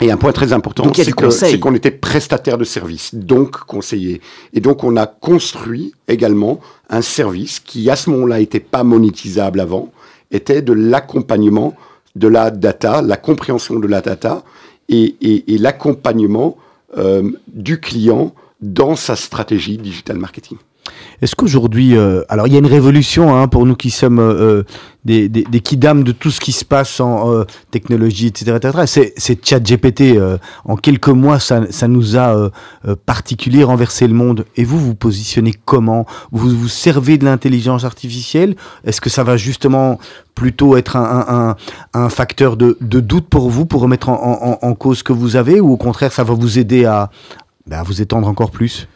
Et un point très important, c'est qu'on était prestataire de service, donc conseiller. Et donc on a construit également un service qui, à ce moment-là, n'était pas monétisable avant, était de l'accompagnement de la data, la compréhension de la data et, et, et l'accompagnement euh, du client dans sa stratégie digital marketing. Est-ce qu'aujourd'hui, euh, alors il y a une révolution hein, pour nous qui sommes euh, euh des, des, des kidams de tout ce qui se passe en technologie, etc. etc. C'est ChatGPT. En quelques mois, ça, nous a particulier renversé le monde. Et vous, vous positionnez comment? Vous vous servez de l'intelligence artificielle? Est-ce que ça va justement plutôt être un, un, facteur de, de, doute pour vous, pour remettre en, cause ce que vous avez, ou au contraire, ça va vous aider à, à vous étendre encore plus?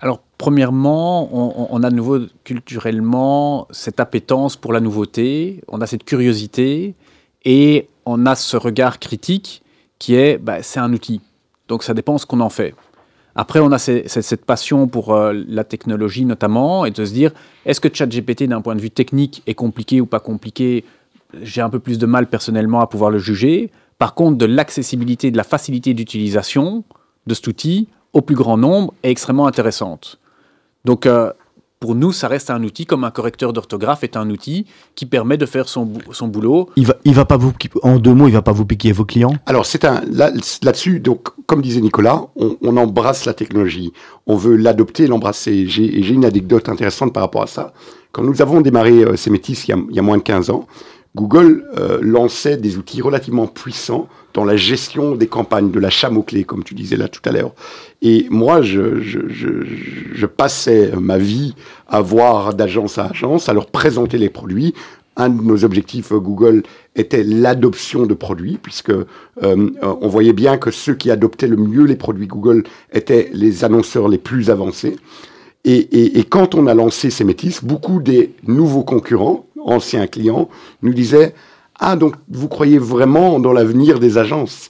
Alors, premièrement, on, a de nouveau culturellement cette appétence pour la nouveauté, on a cette curiosité et on a ce regard critique qui est, bah, c'est un outil. Donc ça dépend ce qu'on en fait. Après, on a cette passion pour euh, la technologie notamment et de se dire, est-ce que ChatGPT d'un point de vue technique est compliqué ou pas compliqué? J'ai un peu plus de mal personnellement à pouvoir le juger. Par contre, de l'accessibilité, de la facilité d'utilisation de cet outil, au plus grand nombre est extrêmement intéressante. Donc, euh, pour nous, ça reste un outil comme un correcteur d'orthographe est un outil qui permet de faire son, son boulot. Il va, il va pas vous, en deux mots, il va pas vous piquer vos clients? Alors, c'est un, là, là-dessus, donc, comme disait Nicolas, on, on, embrasse la technologie. On veut l'adopter, l'embrasser. J'ai, j'ai une anecdote intéressante par rapport à ça. Quand nous avons démarré euh, ces métis il y, a, il y, a, moins de 15 ans, Google euh, lançait des outils relativement puissants dans la gestion des campagnes, de l'achat mot-clé, comme tu disais là tout à l'heure. Et moi, je, je, passais ma vie à voir d'agence à agence, à leur présenter les produits. Un de nos objectifs euh, Google était l'adoption de produits, puisque euh, on voyait bien que ceux qui adoptaient le mieux les produits Google étaient les annonceurs les plus avancés. Et quand on a lancé ces métis, beaucoup des nouveaux concurrents, anciens clients, nous disaient ah, donc vous croyez vraiment dans l'avenir des agences?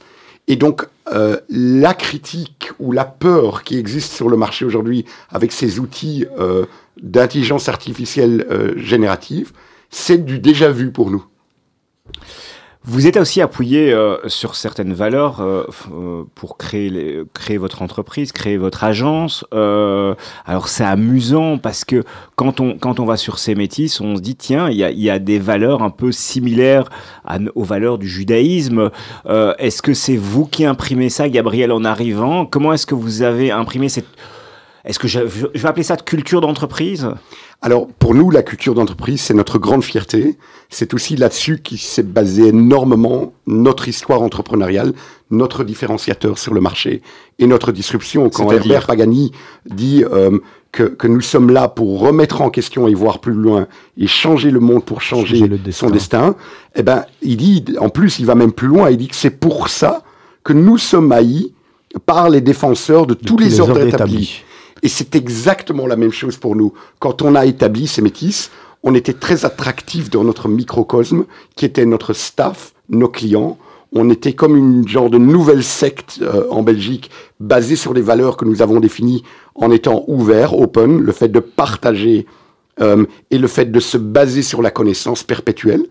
Et donc, euh, la critique ou la peur qui existe sur le marché aujourd'hui avec ces outils euh, d'intelligence artificielle euh, générative, c'est du déjà vu pour nous. Vous êtes aussi appuyé euh, sur certaines valeurs euh, euh, pour créer, les, créer votre entreprise, créer votre agence. Euh, alors c'est amusant parce que quand on, quand on va sur ces métis, on se dit tiens, il y a, y a des valeurs un peu similaires aux valeurs du judaïsme. Euh, est-ce que c'est vous qui imprimez ça, Gabriel, en arrivant? Comment est-ce que vous avez imprimé cette... Est-ce que je, je vais appeler ça de culture d'entreprise? Alors, pour nous, la culture d'entreprise, c'est notre grande fierté. C'est aussi là-dessus qui s'est basé énormément notre histoire entrepreneuriale, notre différenciateur sur le marché et notre disruption. Quand Herbert Pagani dit euh, que, que, nous sommes là pour remettre en question et voir plus loin et changer le monde pour changer, changer destin. son destin, eh ben, il dit, en plus, il va même plus loin, il dit que c'est pour ça que nous sommes haïs par les défenseurs de, de tous, les, les ordres établis. établis. Et c'est exactement la même chose pour nous. Quand on a établi ces métis, on était très attractif dans notre microcosme, qui était notre staff, nos clients. On était comme une genre de nouvelle secte euh, en Belgique, basée sur les valeurs que nous avons définies en étant ouvert, open, le fait de partager euh, et le fait de se baser sur la connaissance perpétuelle.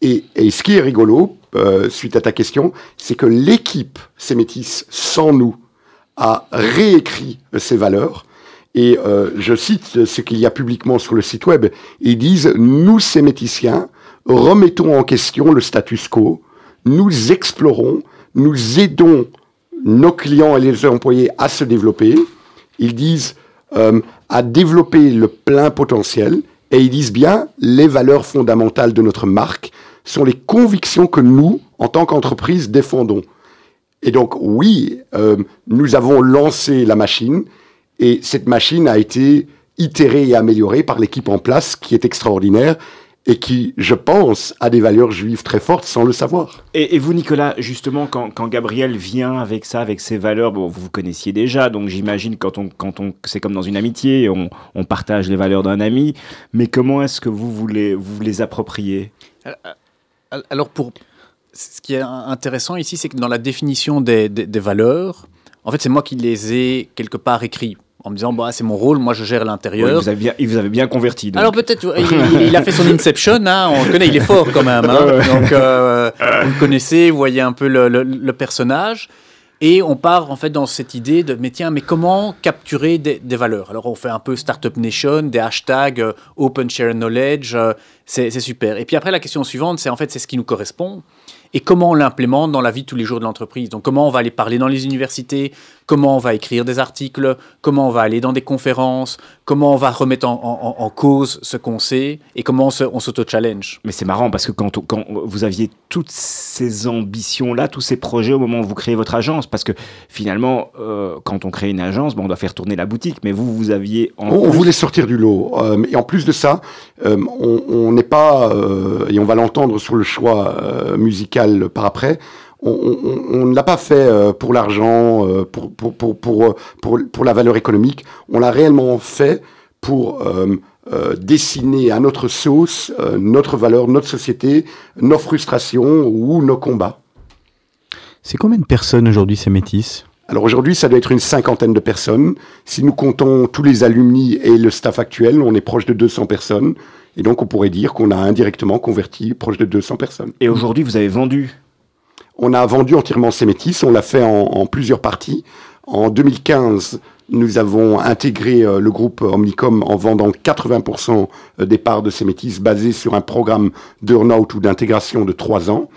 Et, et ce qui est rigolo, euh, suite à ta question, c'est que l'équipe, ces sans nous, a réécrit ces valeurs et euh, je cite ce qu'il y a publiquement sur le site web. Ils disent Nous, ces méticiens, remettons en question le status quo, nous explorons, nous aidons nos clients et les employés à se développer. Ils disent euh, à développer le plein potentiel. Et ils disent bien les valeurs fondamentales de notre marque sont les convictions que nous, en tant qu'entreprise, défendons. Et donc, oui, euh, nous avons lancé la machine et cette machine a été itérée et améliorée par l'équipe en place, qui est extraordinaire et qui, je pense, a des valeurs juives très fortes sans le savoir. Et, et vous, Nicolas, justement, quand, quand, Gabriel vient avec ça, avec ses valeurs, bon, vous vous connaissiez déjà, donc j'imagine quand on, quand on, c'est comme dans une amitié, on, on partage les valeurs d'un ami, mais comment est-ce que vous voulez vous les approprier Alors, pour, ce qui est intéressant ici, c'est que dans la définition des, des, des valeurs, en fait, c'est moi qui les ai quelque part écrits en me disant bah, c'est mon rôle, moi je gère l'intérieur. Oui, vous avez bien, il vous avait bien converti. Donc. Alors peut-être, il, il, a fait son Inception, hein, on le connaît, il est fort quand même. Hein, (laughs) donc euh, vous le connaissez, vous voyez un peu le, le, le, personnage. Et on part en fait dans cette idée de mais tiens, mais comment capturer des, des valeurs? Alors on fait un peu Startup Nation, des hashtags euh, Open Share Knowledge, euh, c'est super. Et puis après la question suivante, c'est en fait c'est ce qui nous correspond et comment on l'implémente dans la vie de tous les jours de l'entreprise? Donc comment on va aller parler dans les universités, comment on va écrire des articles, comment on va aller dans des conférences, comment on va remettre en, en, en cause ce qu'on sait et comment on s'auto-challenge. Mais c'est marrant parce que quand, quand, vous aviez toutes ces ambitions-là, tous ces projets au moment où vous créez votre agence, parce que finalement, euh, quand on crée une agence, bon, on doit faire tourner la boutique, mais vous, vous aviez... En on, plus... voulait sortir du lot. Euh, et en plus de ça, euh, on n'est pas, euh, et on va l'entendre sur le choix euh, musical par après, on, ne l'a pas fait euh, pour l'argent, euh, pour, pour, pour, pour, pour, pour la valeur économique. On l'a réellement fait pour euh, euh, dessiner à notre sauce euh, notre valeur, notre société, nos frustrations ou nos combats. C'est combien de personnes aujourd'hui ces métis alors aujourd'hui, ça doit être une cinquantaine de personnes. Si nous comptons tous les alumni et le staff actuel, on est proche de 200 personnes. Et donc on pourrait dire qu'on a indirectement converti proche de 200 personnes. Et aujourd'hui, vous avez vendu on a vendu entièrement ces métis, on l'a fait en, plusieurs parties. En 2015, nous avons intégré euh, le groupe Omnicom en vendant 80% des parts de ces métis basés sur un programme d'earn-out ou d'intégration de trois ans.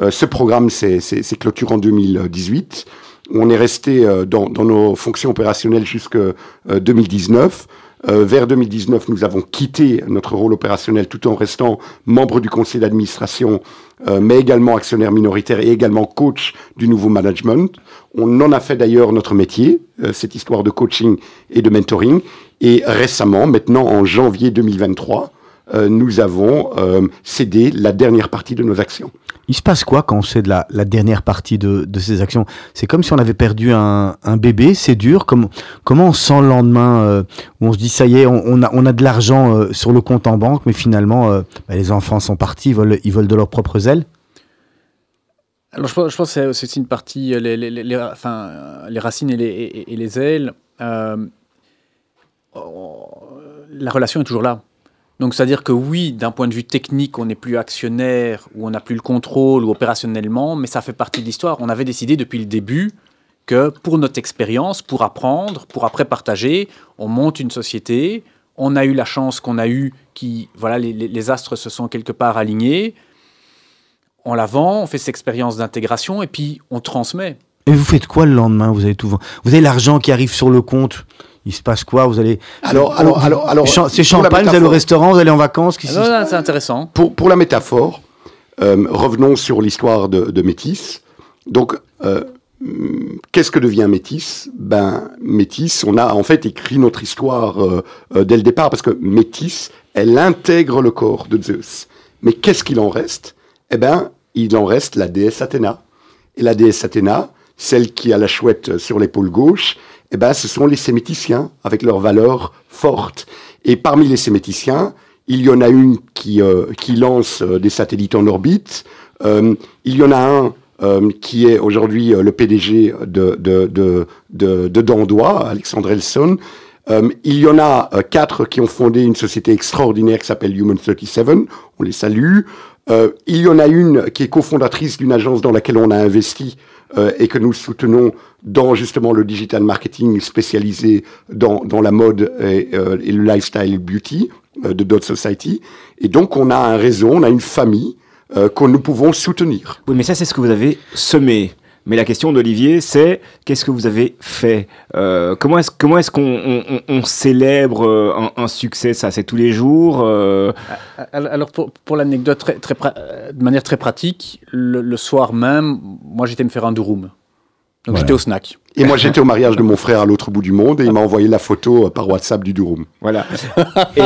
Euh, ce programme s'est clôturé en 2018. On est resté euh, dans, dans, nos fonctions opérationnelles jusqu'en 2019. Euh, vers 2019, nous avons quitté notre rôle opérationnel tout en restant membre du conseil d'administration, euh, mais également actionnaire minoritaire et également coach du nouveau management. On en a fait d'ailleurs notre métier, euh, cette histoire de coaching et de mentoring. Et récemment, maintenant en janvier 2023, nous avons cédé la dernière partie de nos actions. Il se passe quoi quand on sait de la, dernière partie de, ces actions? C'est comme si on avait perdu un, bébé, c'est dur. Comment, comment on sent le lendemain euh, où on se dit ça y est, on, a, on a de l'argent euh, sur le compte en banque, mais finalement euh, bah, les enfants sont partis, ils volent, ils volent de leurs propres ailes? Alors je, pense, que c'est aussi une partie, les, les, les, enfin, les racines et les, et les ailes. la relation est toujours là. Donc, c'est-à-dire que oui, d'un point de vue technique, on n'est plus actionnaire ou on n'a plus le contrôle ou opérationnellement, mais ça fait partie de l'histoire. On avait décidé depuis le début que pour notre expérience, pour apprendre, pour après partager, on monte une société. On a eu la chance qu'on a eu, qui, voilà, les, astres se sont quelque part alignés. On la vend, on fait cette expérience d'intégration et puis on transmet. Et vous faites quoi le lendemain? Vous avez tout, vous avez l'argent qui arrive sur le compte il se passe quoi? Vous allez. Alors, alors, alors, alors c'est champagne, vous allez au restaurant, vous allez en vacances ah, C'est intéressant. Pour, pour la métaphore, euh, revenons sur l'histoire de, de, Métis. Donc, euh, qu'est-ce que devient Métis? Ben, Métis, on a en fait écrit notre histoire euh, dès le départ, parce que Métis, elle intègre le corps de Zeus. Mais qu'est-ce qu'il en reste? Eh ben, il en reste la déesse Athéna. Et la déesse Athéna, celle qui a la chouette sur l'épaule gauche, eh ben, ce sont les séméticiens, avec leurs valeurs fortes. Et parmi les séméticiens, il y en a une qui, euh, qui lance euh, des satellites en orbite. Euh, il y en a un qui est aujourd'hui le PDG de, de, de, de, de Dandois, Alexandre Elson. il y en a quatre qui ont fondé une société extraordinaire qui s'appelle Human 37. On les salue. il y en a une qui est cofondatrice d'une agence dans laquelle on a investi euh, et que nous soutenons dans justement le digital marketing spécialisé dans, dans la mode et, euh, et, le lifestyle beauty euh, de Dot Society. Et donc on a un réseau, on a une famille que nous pouvons soutenir. Oui, mais ça c'est ce que vous avez semé. Mais la question d'Olivier, c'est qu'est-ce que vous avez fait euh, Comment est-ce comment est-ce qu'on on, célèbre un, succès Ça, c'est tous les jours euh... Alors pour, pour l'anecdote, très, très, de manière très pratique, le, soir même, moi j'étais me faire un durum. Donc j'étais au snack. Et moi j'étais au mariage de mon frère à l'autre bout du monde et il m'a envoyé la photo euh, par WhatsApp du durum. Voilà. et,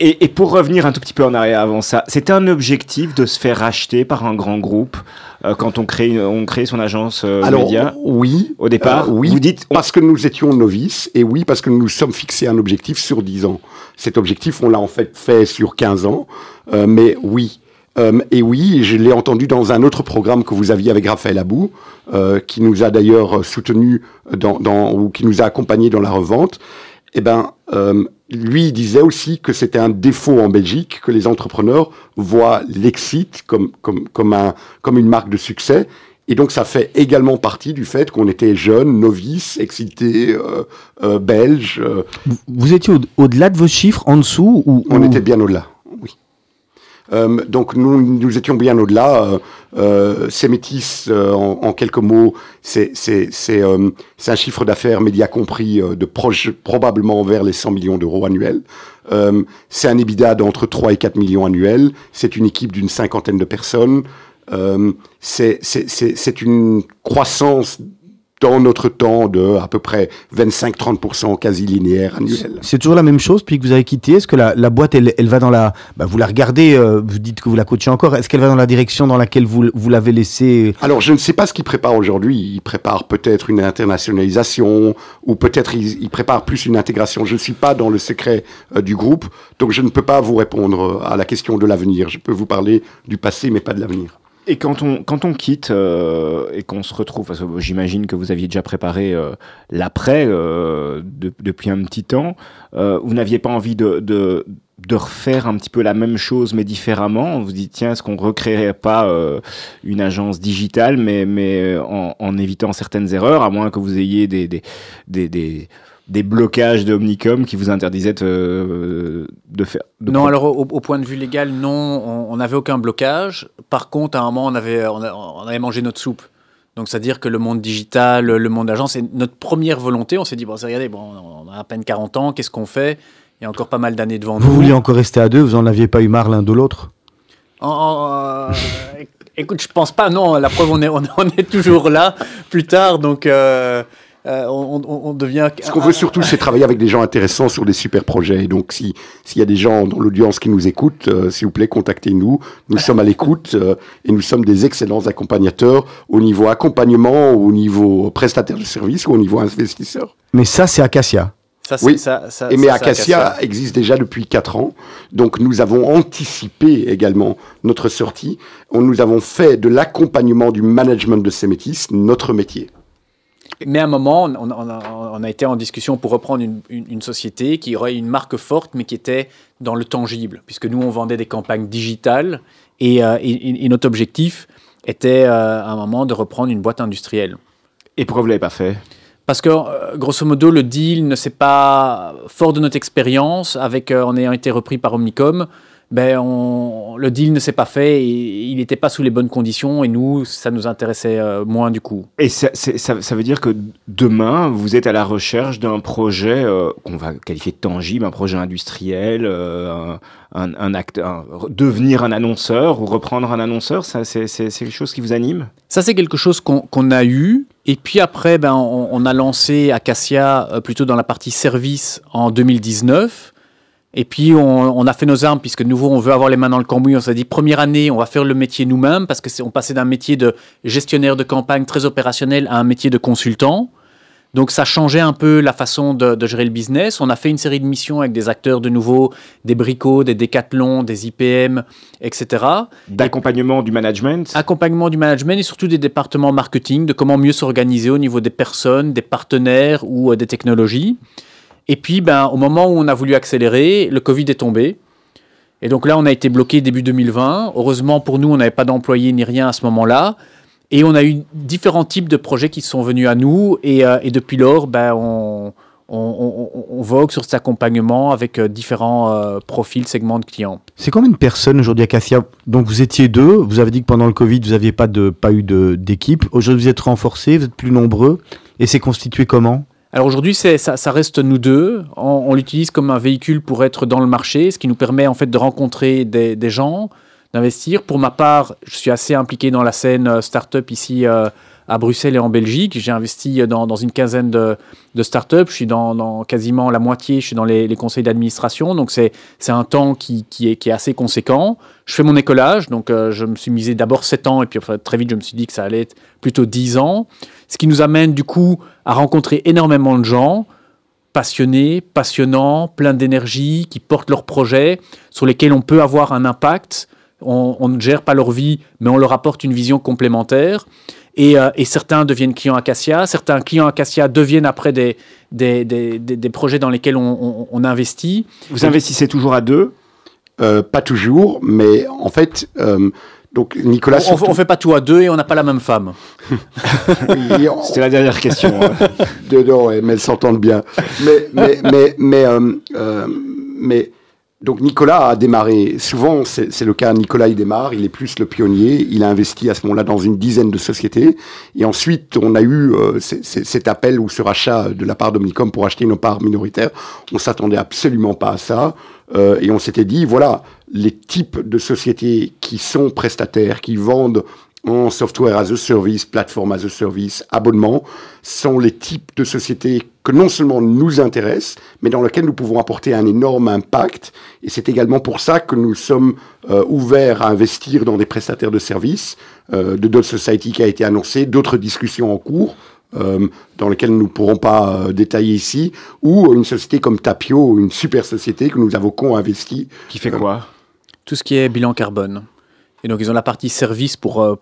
et, et, pour revenir un tout petit peu en arrière avant ça, c'était un objectif de se faire racheter par un grand groupe euh, quand on crée, on crée son agence euh, Alors, média Oui. Au départ, oui. Vous dites parce que nous étions novices et oui parce que nous nous sommes fixés un objectif sur 10 ans. Cet objectif, on l'a en fait fait sur 15 ans, mais oui. Et oui, je l'ai entendu dans un autre programme que vous aviez avec Raphaël Abou, euh, qui nous a d'ailleurs soutenu dans, dans, ou qui nous a accompagné dans la revente. Eh ben, euh, lui disait aussi que c'était un défaut en Belgique que les entrepreneurs voient l'exit comme, comme, comme, un, comme une marque de succès. Et donc ça fait également partie du fait qu'on était jeunes, novices, excités, euh, euh belges. Euh. Vous étiez au-delà de vos chiffres, en dessous ou, On était bien au-delà. Euh, donc nous, nous étions bien au-delà. Euh, euh ces métis, euh, en, quelques mots, c'est un chiffre d'affaires média compris de proche, probablement vers les 100 millions d'euros annuels. c'est un EBITDA d'entre 3 et 4 millions annuels. C'est une équipe d'une cinquantaine de personnes. c'est une croissance dans notre temps de à peu près 25-30% quasi linéaire annuel. C'est toujours la même chose puis que vous avez quitté. Est-ce que la, la, boîte, elle, elle va dans la... Bah, vous la regardez, euh, vous dites que vous la coachez encore. Est-ce qu'elle va dans la direction dans laquelle vous, vous l'avez laissée Alors, je ne sais pas ce qu'il prépare aujourd'hui. Il prépare peut-être une internationalisation ou peut-être il, il, prépare plus une intégration. Je ne suis pas dans le secret euh, du groupe, donc je ne peux pas vous répondre à la question de l'avenir. Je peux vous parler du passé, mais pas de l'avenir. Et quand on, quand on quitte euh, et qu'on se retrouve, parce que j'imagine que vous aviez déjà préparé euh, l'après euh, depuis un petit temps, vous n'aviez pas envie de, de, de refaire un petit peu la même chose mais différemment. On vous dit tiens, est-ce qu'on recréerait pas euh, une agence digitale mais, mais en, en, évitant certaines erreurs, à moins que vous ayez des, des, des, des des blocages de Omnicom qui vous interdisaient de, de faire. De non, alors au, au, point de vue légal, non, on n'avait aucun blocage. Par contre, à un moment, on avait, on, a, on avait mangé notre soupe. Donc, c'est-à-dire que le monde digital, le monde d'agence, c'est notre première volonté. On s'est dit, bon, regardez, bon, on a à peine 40 ans, qu'est-ce qu'on fait? Il y a encore pas mal d'années devant vous nous. Vous vouliez encore rester à deux Vous n'en aviez pas eu marre l'un de l'autre? Euh, Écoute, je pense pas, non. La preuve, on est, on, est toujours là plus tard. Donc. Euh, euh, on, on, on, devient. Ce qu'on veut surtout, c'est travailler avec des gens intéressants sur des super projets. Et donc, s'il y a des gens dans l'audience qui nous écoutent, euh, s'il vous plaît, contactez-nous. Nous sommes à l'écoute euh, et nous sommes des excellents accompagnateurs au niveau accompagnement, au niveau prestataire de services ou au niveau investisseur. Mais ça, c'est Acacia. Ça, oui, ça, ça, et mais Acacia, Acacia existe déjà depuis 4 ans. Donc nous avons anticipé également notre sortie. Nous avons fait de l'accompagnement du management de ces métis notre métier. Mais à un moment, on, on, a, on, a, été en discussion pour reprendre une, une, une, société qui aurait une marque forte, mais qui était dans le tangible, puisque nous, on vendait des campagnes digitales, et, euh, et, et notre objectif était euh, à un moment de reprendre une boîte industrielle. Et pourquoi vous ne l'avez pas fait? Parce que, euh, grosso modo, le deal ne s'est pas, fort de notre expérience, avec en ayant été repris par Omnicom, ben on, le deal ne s'est pas fait et il n'était pas sous les bonnes conditions et nous, ça nous intéressait euh, moins du coup. Et ça, ça, ça, veut dire que demain, vous êtes à la recherche d'un projet euh, qu'on va qualifier de tangible, un projet industriel, euh, un, un, acte, un, devenir un annonceur ou reprendre un annonceur, ça, c'est, quelque chose qui vous anime? Ça, c'est quelque chose qu'on, qu'on a eu. Et puis après, ben, on, on a lancé Acacia plutôt dans la partie service en 2019. Et puis, on, on, a fait nos armes, puisque nouveau, on veut avoir les mains dans le cambouis. On s'est dit, première année, on va faire le métier nous-mêmes, parce qu'on passait d'un métier de gestionnaire de campagne très opérationnel à un métier de consultant. Donc, ça changeait un peu la façon de, de, gérer le business. On a fait une série de missions avec des acteurs de nouveau, des bricots, des décathlons, des IPM, etc. D'accompagnement du management Accompagnement du management et surtout des départements marketing, de comment mieux s'organiser au niveau des personnes, des partenaires ou euh, des technologies. Et puis, ben, au moment où on a voulu accélérer, le Covid est tombé. Et donc là, on a été bloqué début 2020. Heureusement pour nous, on n'avait pas d'employés ni rien à ce moment-là. Et on a eu différents types de projets qui sont venus à nous. Et, euh, depuis lors, ben, on, vogue sur cet accompagnement avec euh, différents euh, profils, segments de clients. C'est combien de personnes aujourd'hui à Donc vous étiez deux. Vous avez dit que pendant le Covid, vous n'aviez pas, pas eu d'équipe. Aujourd'hui, vous êtes renforcés, vous êtes plus nombreux. Et c'est constitué comment? Alors aujourd'hui, ça, ça, reste nous deux. On, l'utilise comme un véhicule pour être dans le marché, ce qui nous permet en fait de rencontrer des, gens, d'investir. Pour ma part, je suis assez impliqué dans la scène startup ici euh, à Bruxelles et en Belgique. J'ai investi dans, dans, une quinzaine de, startups. Je suis dans, quasiment la moitié. Je suis dans les, conseils d'administration. Donc c'est un temps qui, est, assez conséquent. Je fais mon écolage. Donc euh, je me suis misé d'abord 7 ans et puis très vite je me suis dit que ça allait être plutôt 10 ans. Ce qui nous amène du coup à rencontrer énormément de gens passionnés, passionnants, pleins d'énergie, qui portent leurs projets, sur lesquels on peut avoir un impact. On, ne gère pas leur vie, mais on leur apporte une vision complémentaire. Et, euh, et certains deviennent clients Acacia, certains clients Acacia deviennent après des, des, des, des projets dans lesquels on, on, on investit. Vous investissez toujours à deux euh, Pas toujours, mais en fait... Euh, donc Nicolas, on, surtout... on, fait pas tout à deux et on n'a pas la même femme. (laughs) on... C'était la dernière question. (laughs) de, non, ouais, mais elles s'entendent bien. Mais mais mais mais, euh, euh, mais donc Nicolas a démarré. Souvent, c'est le cas. Nicolas il démarre, il est plus le pionnier. Il a investi à ce moment-là dans une dizaine de sociétés. Et ensuite, on a eu euh, cet appel ou ce rachat de la part d'Omnicom pour acheter nos parts minoritaires. On s'attendait absolument pas à ça. Euh, et on s'était dit, voilà, les types de sociétés qui sont prestataires, qui vendent en software as a service, plateforme as a service, abonnement, sont les types de sociétés que non seulement nous intéressent, mais dans lesquelles nous pouvons apporter un énorme impact. Et c'est également pour ça que nous sommes euh, ouverts à investir dans des prestataires de services, euh, de Dot Society qui a été annoncé, d'autres discussions en cours. Euh, dans lesquelles nous ne pourrons pas euh, détailler ici, ou une société comme Tapio, une super société que nous avons co-investi. Qui fait quoi? Tout ce qui est bilan carbone. Et donc ils ont la partie service pour euh,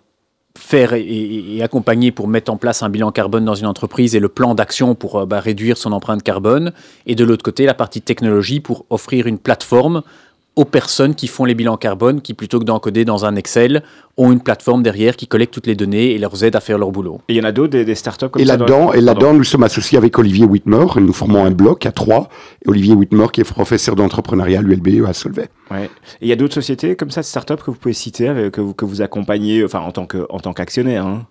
faire et, accompagner pour mettre en place un bilan carbone dans une entreprise et le plan d'action pour euh, bah, réduire son empreinte carbone. Et de l'autre côté, la partie technologie pour offrir une plateforme aux personnes qui font les bilans carbone, qui plutôt que d'encoder dans un Excel, ont une plateforme derrière qui collecte toutes les données et leur aide à faire leur boulot. Et il y en a d'autres, des, des startups comme Et ça dans- là-dedans, et là-dedans, nous sommes associés avec Olivier Whitmer. et Nous formons un bloc à trois. Et Olivier Whitmer, qui est professeur d'entrepreneuriat à l'ULB à Solvay. Ouais. Et il y a d'autres sociétés comme ça, de startups que vous pouvez citer, que vous, que vous accompagnez, enfin en tant que en tant qu'actionnaire. hein?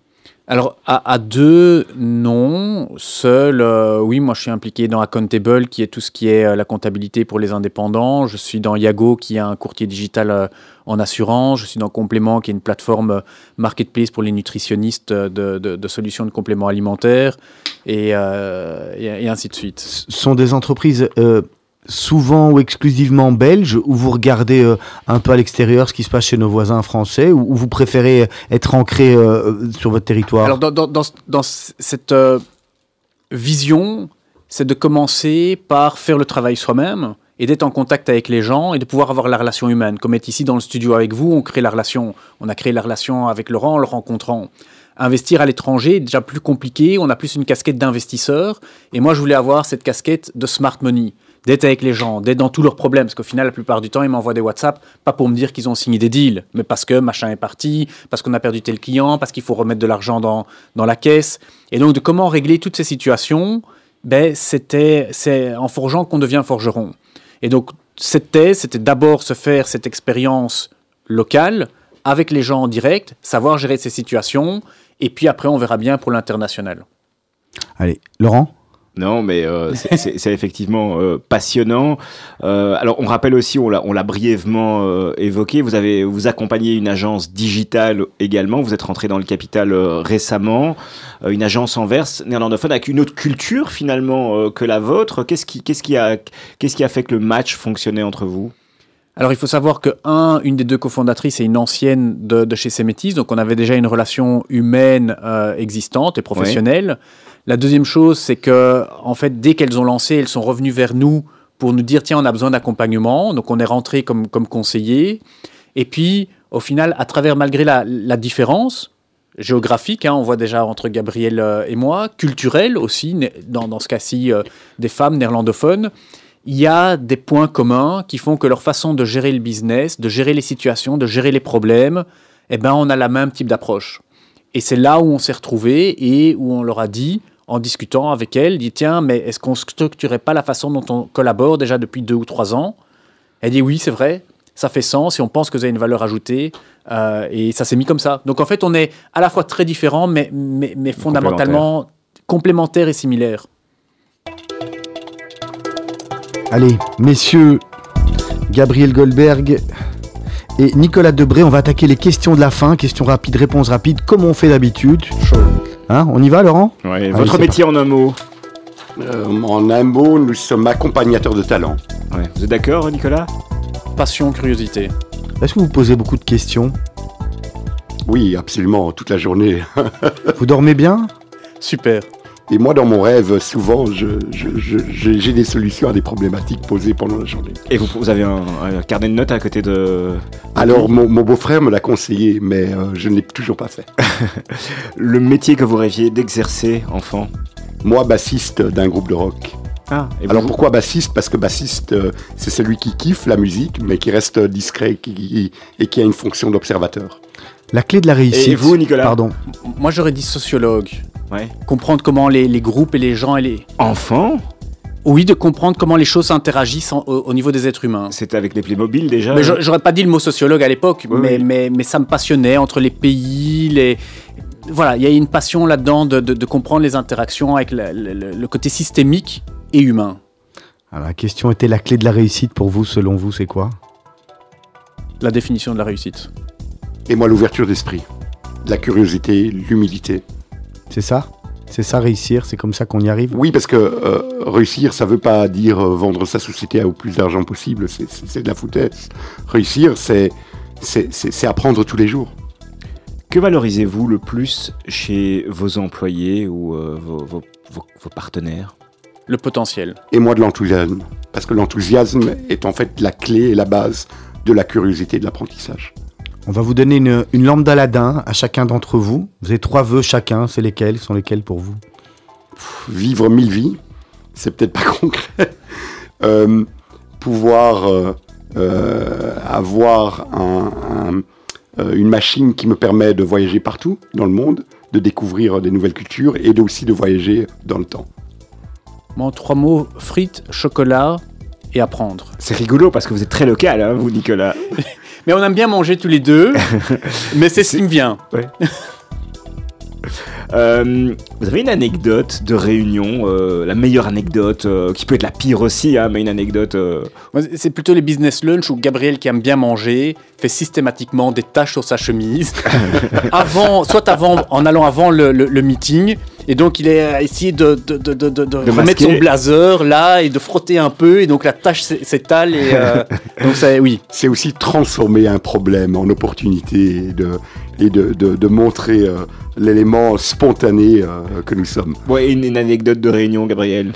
Alors, à, deux, non. Seul, euh, oui, moi je suis impliqué dans Accountable, qui est tout ce qui est euh, la comptabilité pour les indépendants. Je suis dans Yago, qui est un courtier digital euh, en assurance. Je suis dans Complément, qui est une plateforme marketplace pour les nutritionnistes de, de- solutions de compléments alimentaires, et, et- et ainsi de suite. Ce sont des entreprises souvent ou exclusivement belges où vous regardez euh, un peu à l'extérieur ce qui se passe chez nos voisins français ou, ou vous préférez être ancré euh, sur votre territoire? Alors, dans, cette euh, vision, c'est de commencer par faire le travail soi-même et d'être en contact avec les gens et de pouvoir avoir la relation humaine. Comme être ici dans le studio avec vous, on crée la relation. On a créé la relation avec Laurent en le rencontrant. Investir à l'étranger est déjà plus compliqué, on a plus une casquette d'investisseur. Et moi, je voulais avoir cette casquette de smart money, d'être avec les gens, d'être dans tous leurs problèmes. Parce qu'au final, la plupart du temps, ils m'envoient des WhatsApp, pas pour me dire qu'ils ont signé des deals, mais parce que machin est parti, parce qu'on a perdu tel client, parce qu'il faut remettre de l'argent dans, dans la caisse. Et donc, de comment régler toutes ces situations, ben, c'était c'est en forgeant qu'on devient forgeron. Et donc, cette thèse, c'était d'abord se faire cette expérience locale avec les gens en direct, savoir gérer ces situations, et puis après, on verra bien pour l'international. Allez, Laurent? Non, mais euh, (laughs) c'est- effectivement euh, passionnant. Euh, alors, on rappelle aussi, on l'a brièvement évoqué, vous avez vous accompagnez une agence digitale également. Vous êtes rentré dans le capital récemment, une agence Anvers néerlandophone avec une autre culture finalement que la vôtre. Qu'est-ce qui, qu'est-ce qui a, qu'est-ce qui a fait que le match fonctionnait entre vous? Alors, il faut savoir que, un, une des deux cofondatrices est une ancienne de, de chez Semetis, donc on avait déjà une relation humaine euh, existante et professionnelle. La deuxième chose, c'est que, en fait, dès qu'elles ont lancé, elles sont revenues vers nous pour nous dire tiens, on a besoin d'accompagnement. Donc, on est rentré comme, comme conseiller. Et puis, au final, à travers, malgré la, différence géographique, hein, on voit déjà entre Gabriel euh, et moi, culturelle aussi, dans ce cas-ci, euh, des femmes néerlandophones, il y a des points communs qui font que leur façon de gérer le business, de gérer les situations, de gérer les problèmes, eh ben, on a la même type d'approche. Et c'est là où on s'est retrouvés et où on leur a dit, en discutant avec elles, dit tiens, mais est-ce qu'on ne structurait pas la façon dont on collabore déjà depuis deux ou trois ans? Elle dit oui, c'est vrai, ça fait sens et on pense que vous avez une valeur ajoutée. euh, et ça s'est mis comme ça. Donc en fait, on est à la fois très différents, mais, mais, mais fondamentalement complémentaires et similaires. Allez, messieurs, Gabriel Goldberg et Nicolas Debré, on va attaquer les questions de la fin. Questions rapides, réponses rapides, comme on fait d'habitude. Hein, on y va, Laurent Ouais, Votre métier en un mot Euh, en un mot, nous sommes accompagnateurs de talent. Ouais. Vous êtes d'accord, Nicolas? Passion, curiosité. Est-ce que vous posez beaucoup de questions? Oui, absolument, toute la journée. (laughs) Vous dormez bien? Super. Et moi, dans mon rêve, souvent, j'ai des solutions à des problématiques posées pendant la journée. Et vous, vous avez un, un carnet de notes à côté de... Alors, mon, mon beau-frère me l'a conseillé, mais euh, je ne l'ai toujours pas fait. (laughs) Le métier que vous rêviez d'exercer, enfant? Moi, bassiste d'un groupe de rock. Ah, et vous- Alors pourquoi bassiste? Parce que bassiste, euh, c'est celui qui kiffe la musique, mais qui reste discret qui- et qui a une fonction d'observateur. La clé de la réussite. Et vous, Nicolas Pardon. Moi, j'aurais dit sociologue. Ouais. Comprendre comment les, les groupes et les gens et les... Enfant Oui, de comprendre comment les choses interagissent en- au, au niveau des êtres humains. C'était avec les Playmobil déjà Mais j'a- j'aurais pas dit le mot sociologue à l'époque, Oui, mais, oui. Mais, mais ça me passionnait entre les pays, les... Voilà, il y a une passion là-dedans de, de- de comprendre les interactions avec le, le- le côté systémique et humain. Alors, la question était la clé de la réussite pour vous, selon vous, c'est quoi? La définition de la réussite. Et moi, l'ouverture d'esprit, la curiosité, l'humilité. C'est ça? C'est ça réussir C'est comme ça qu'on y arrive? Oui, parce que euh, réussir, ça veut pas dire euh, vendre sa société au plus d'argent possible, c'est- de la foutaise. Réussir, c'est c'est- c'est- c'est apprendre tous les jours. Que valorisez-vous le plus chez vos employés ou euh, vos, vos- vos- vos partenaires? Le potentiel. Et moi, de l'enthousiasme. Parce que l'enthousiasme est en fait la clé et la base de la curiosité et de l'apprentissage. On va vous donner une, une lampe d'Aladin à chacun d'entre vous. Vous avez trois vœux chacun. C'est lesquels sont lesquels pour vous? Vivre mille vies, c'est peut-être pas (laughs) concret. Euh, pouvoir euh, euh, avoir un- un- euh, une machine qui me permet de voyager partout dans le monde, de découvrir des nouvelles cultures et de, aussi de voyager dans le temps. Moi, en trois mots, frites, chocolat et apprendre. C'est rigolo parce que vous êtes très local, hein, vous, Nicolas. (laughs) Mais on aime bien manger tous les deux, (laughs) mais c'est ce qui me vient. (laughs) Euh, vous avez une anecdote de réunion, euh, la meilleure anecdote, euh, qui peut être la pire aussi, hein, mais une anecdote. C'est plutôt les business lunch où Gabriel, qui aime bien manger, fait systématiquement des taches sur sa chemise, (laughs) avant, soit avant, en allant avant le, le- le meeting. Et donc, il est à essayer de, de, de, de, de- de remettre masquer. son blazer là et de frotter un peu. Et donc, la tache s'é- s'étale. Et euh, (laughs) donc, ça, oui. C'est aussi transformer un problème en opportunité et de, et de, de- de montrer euh, l'élément spontané euh, que nous sommes. Ouais, une, une anecdote de réunion, Gabriel.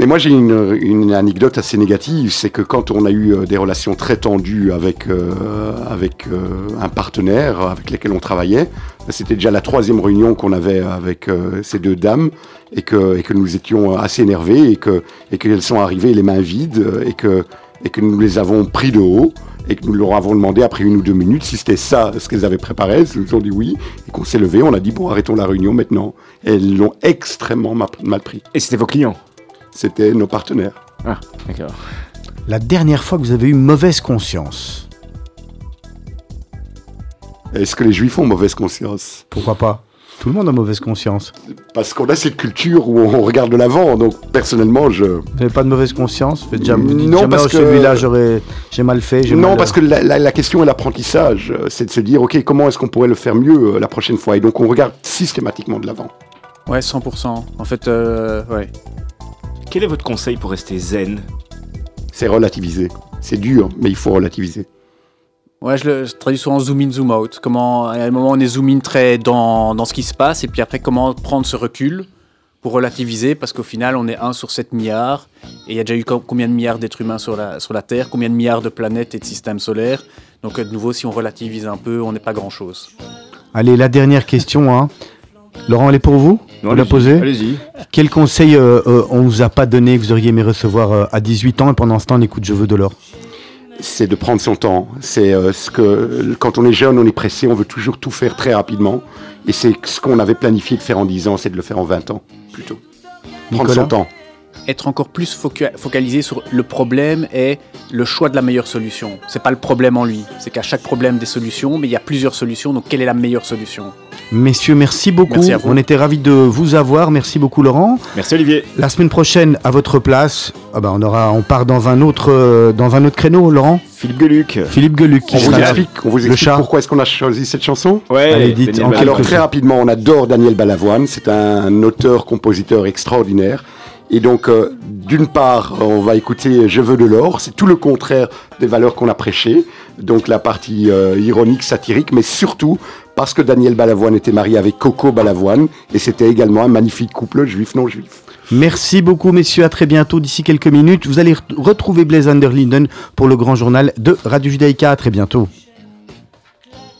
Mais moi j'ai une, une anecdote assez négative, c'est que quand on a eu euh, des relations très tendues avec, euh, avec euh, un partenaire avec lequel on travaillait, c'était déjà la troisième réunion qu'on avait avec euh, ces deux dames et que, et que nous étions assez énervés et que et qu'elles sont arrivées les mains vides et que, et que nous les avons pris de haut et que nous leur avons demandé après une ou deux minutes si c'était ça ce qu'elles avaient préparé. Elles nous ont dit oui et qu'on s'est levé, on a dit bon arrêtons la réunion maintenant. Elles l'ont extrêmement ma- mal pris. Et c'était vos clients? C'était nos partenaires. Ah, d'accord. La dernière fois que vous avez eu mauvaise conscience Est-ce que les juifs ont mauvaise conscience? Pourquoi pas? Tout le monde a mauvaise conscience. Parce qu'on a cette culture où on regarde de l'avant, donc personnellement, je... Vous n'avez pas de mauvaise conscience? Faites jamais, Non, jamais, parce oh, que- celui-là, j'aurais, j'ai mal fait. j'ai Non, mal- parce que la, la- la question est l'apprentissage. Euh, C'est de se dire, OK, comment est-ce qu'on pourrait le faire mieux euh, la prochaine fois? Et donc, on regarde systématiquement de l'avant. Ouais, 100%. En fait, euh, ouais. Quel est votre conseil pour rester zen C'est relativiser. C'est dur, mais il faut relativiser. Ouais, je le je traduis souvent zoom in, zoom out. Comment, à un moment, on est zoom in très dans, dans ce qui se passe, et puis après, comment prendre ce recul pour relativiser, parce qu'au final, on est 1 sur 7 milliards, et il y a déjà eu co- combien de milliards d'êtres humains sur la, sur la Terre, combien de milliards de planètes et de systèmes solaires. Donc, euh, de nouveau, si on relativise un peu, on n'est pas grand-chose. Allez, la dernière question. Hein. Laurent, elle est pour vous Vous la allez-y, posez Allez-y. Quel conseil euh, euh, on vous a pas donné que vous auriez aimé recevoir euh, à 18 ans et pendant ce temps on écoute Je veux de l'or C'est de prendre son temps. C'est euh, ce que quand on est jeune, on est pressé, on veut toujours tout faire très rapidement. Et c'est ce qu'on avait planifié de faire en 10 ans, c'est de le faire en 20 ans, plutôt. Prendre Nicolas son temps. être encore plus focalisé sur le problème et le choix de la meilleure solution. C'est pas le problème en lui, c'est qu'à chaque problème des solutions, mais il y a plusieurs solutions, donc quelle est la meilleure solution? Messieurs, merci beaucoup. Merci à vous. On était ravis de vous avoir. Merci beaucoup Laurent. Merci Olivier. La semaine prochaine, à votre place, ah ben, on, aura, on part dans un, autre, euh, dans un autre créneau, Laurent. Philippe Geluc. Philippe Geluc qui On vous explique, on vous explique pourquoi est-ce qu'on a choisi cette chanson Ouais, Allez, dites, en. Alors très rapidement, on adore Daniel Balavoine, c'est un auteur-compositeur extraordinaire. Et donc, euh, d'une part, on va écouter Je veux de l'or, c'est tout le contraire des valeurs qu'on a prêchées, donc la partie euh, ironique, satirique, mais surtout parce que Daniel Balavoine était marié avec Coco Balavoine, et c'était également un magnifique couple juif-non-juif. Merci beaucoup, messieurs. À très bientôt. D'ici quelques minutes, vous allez re- retrouver Blaise Underlinden pour le grand journal de Radio Judaïka. À très bientôt.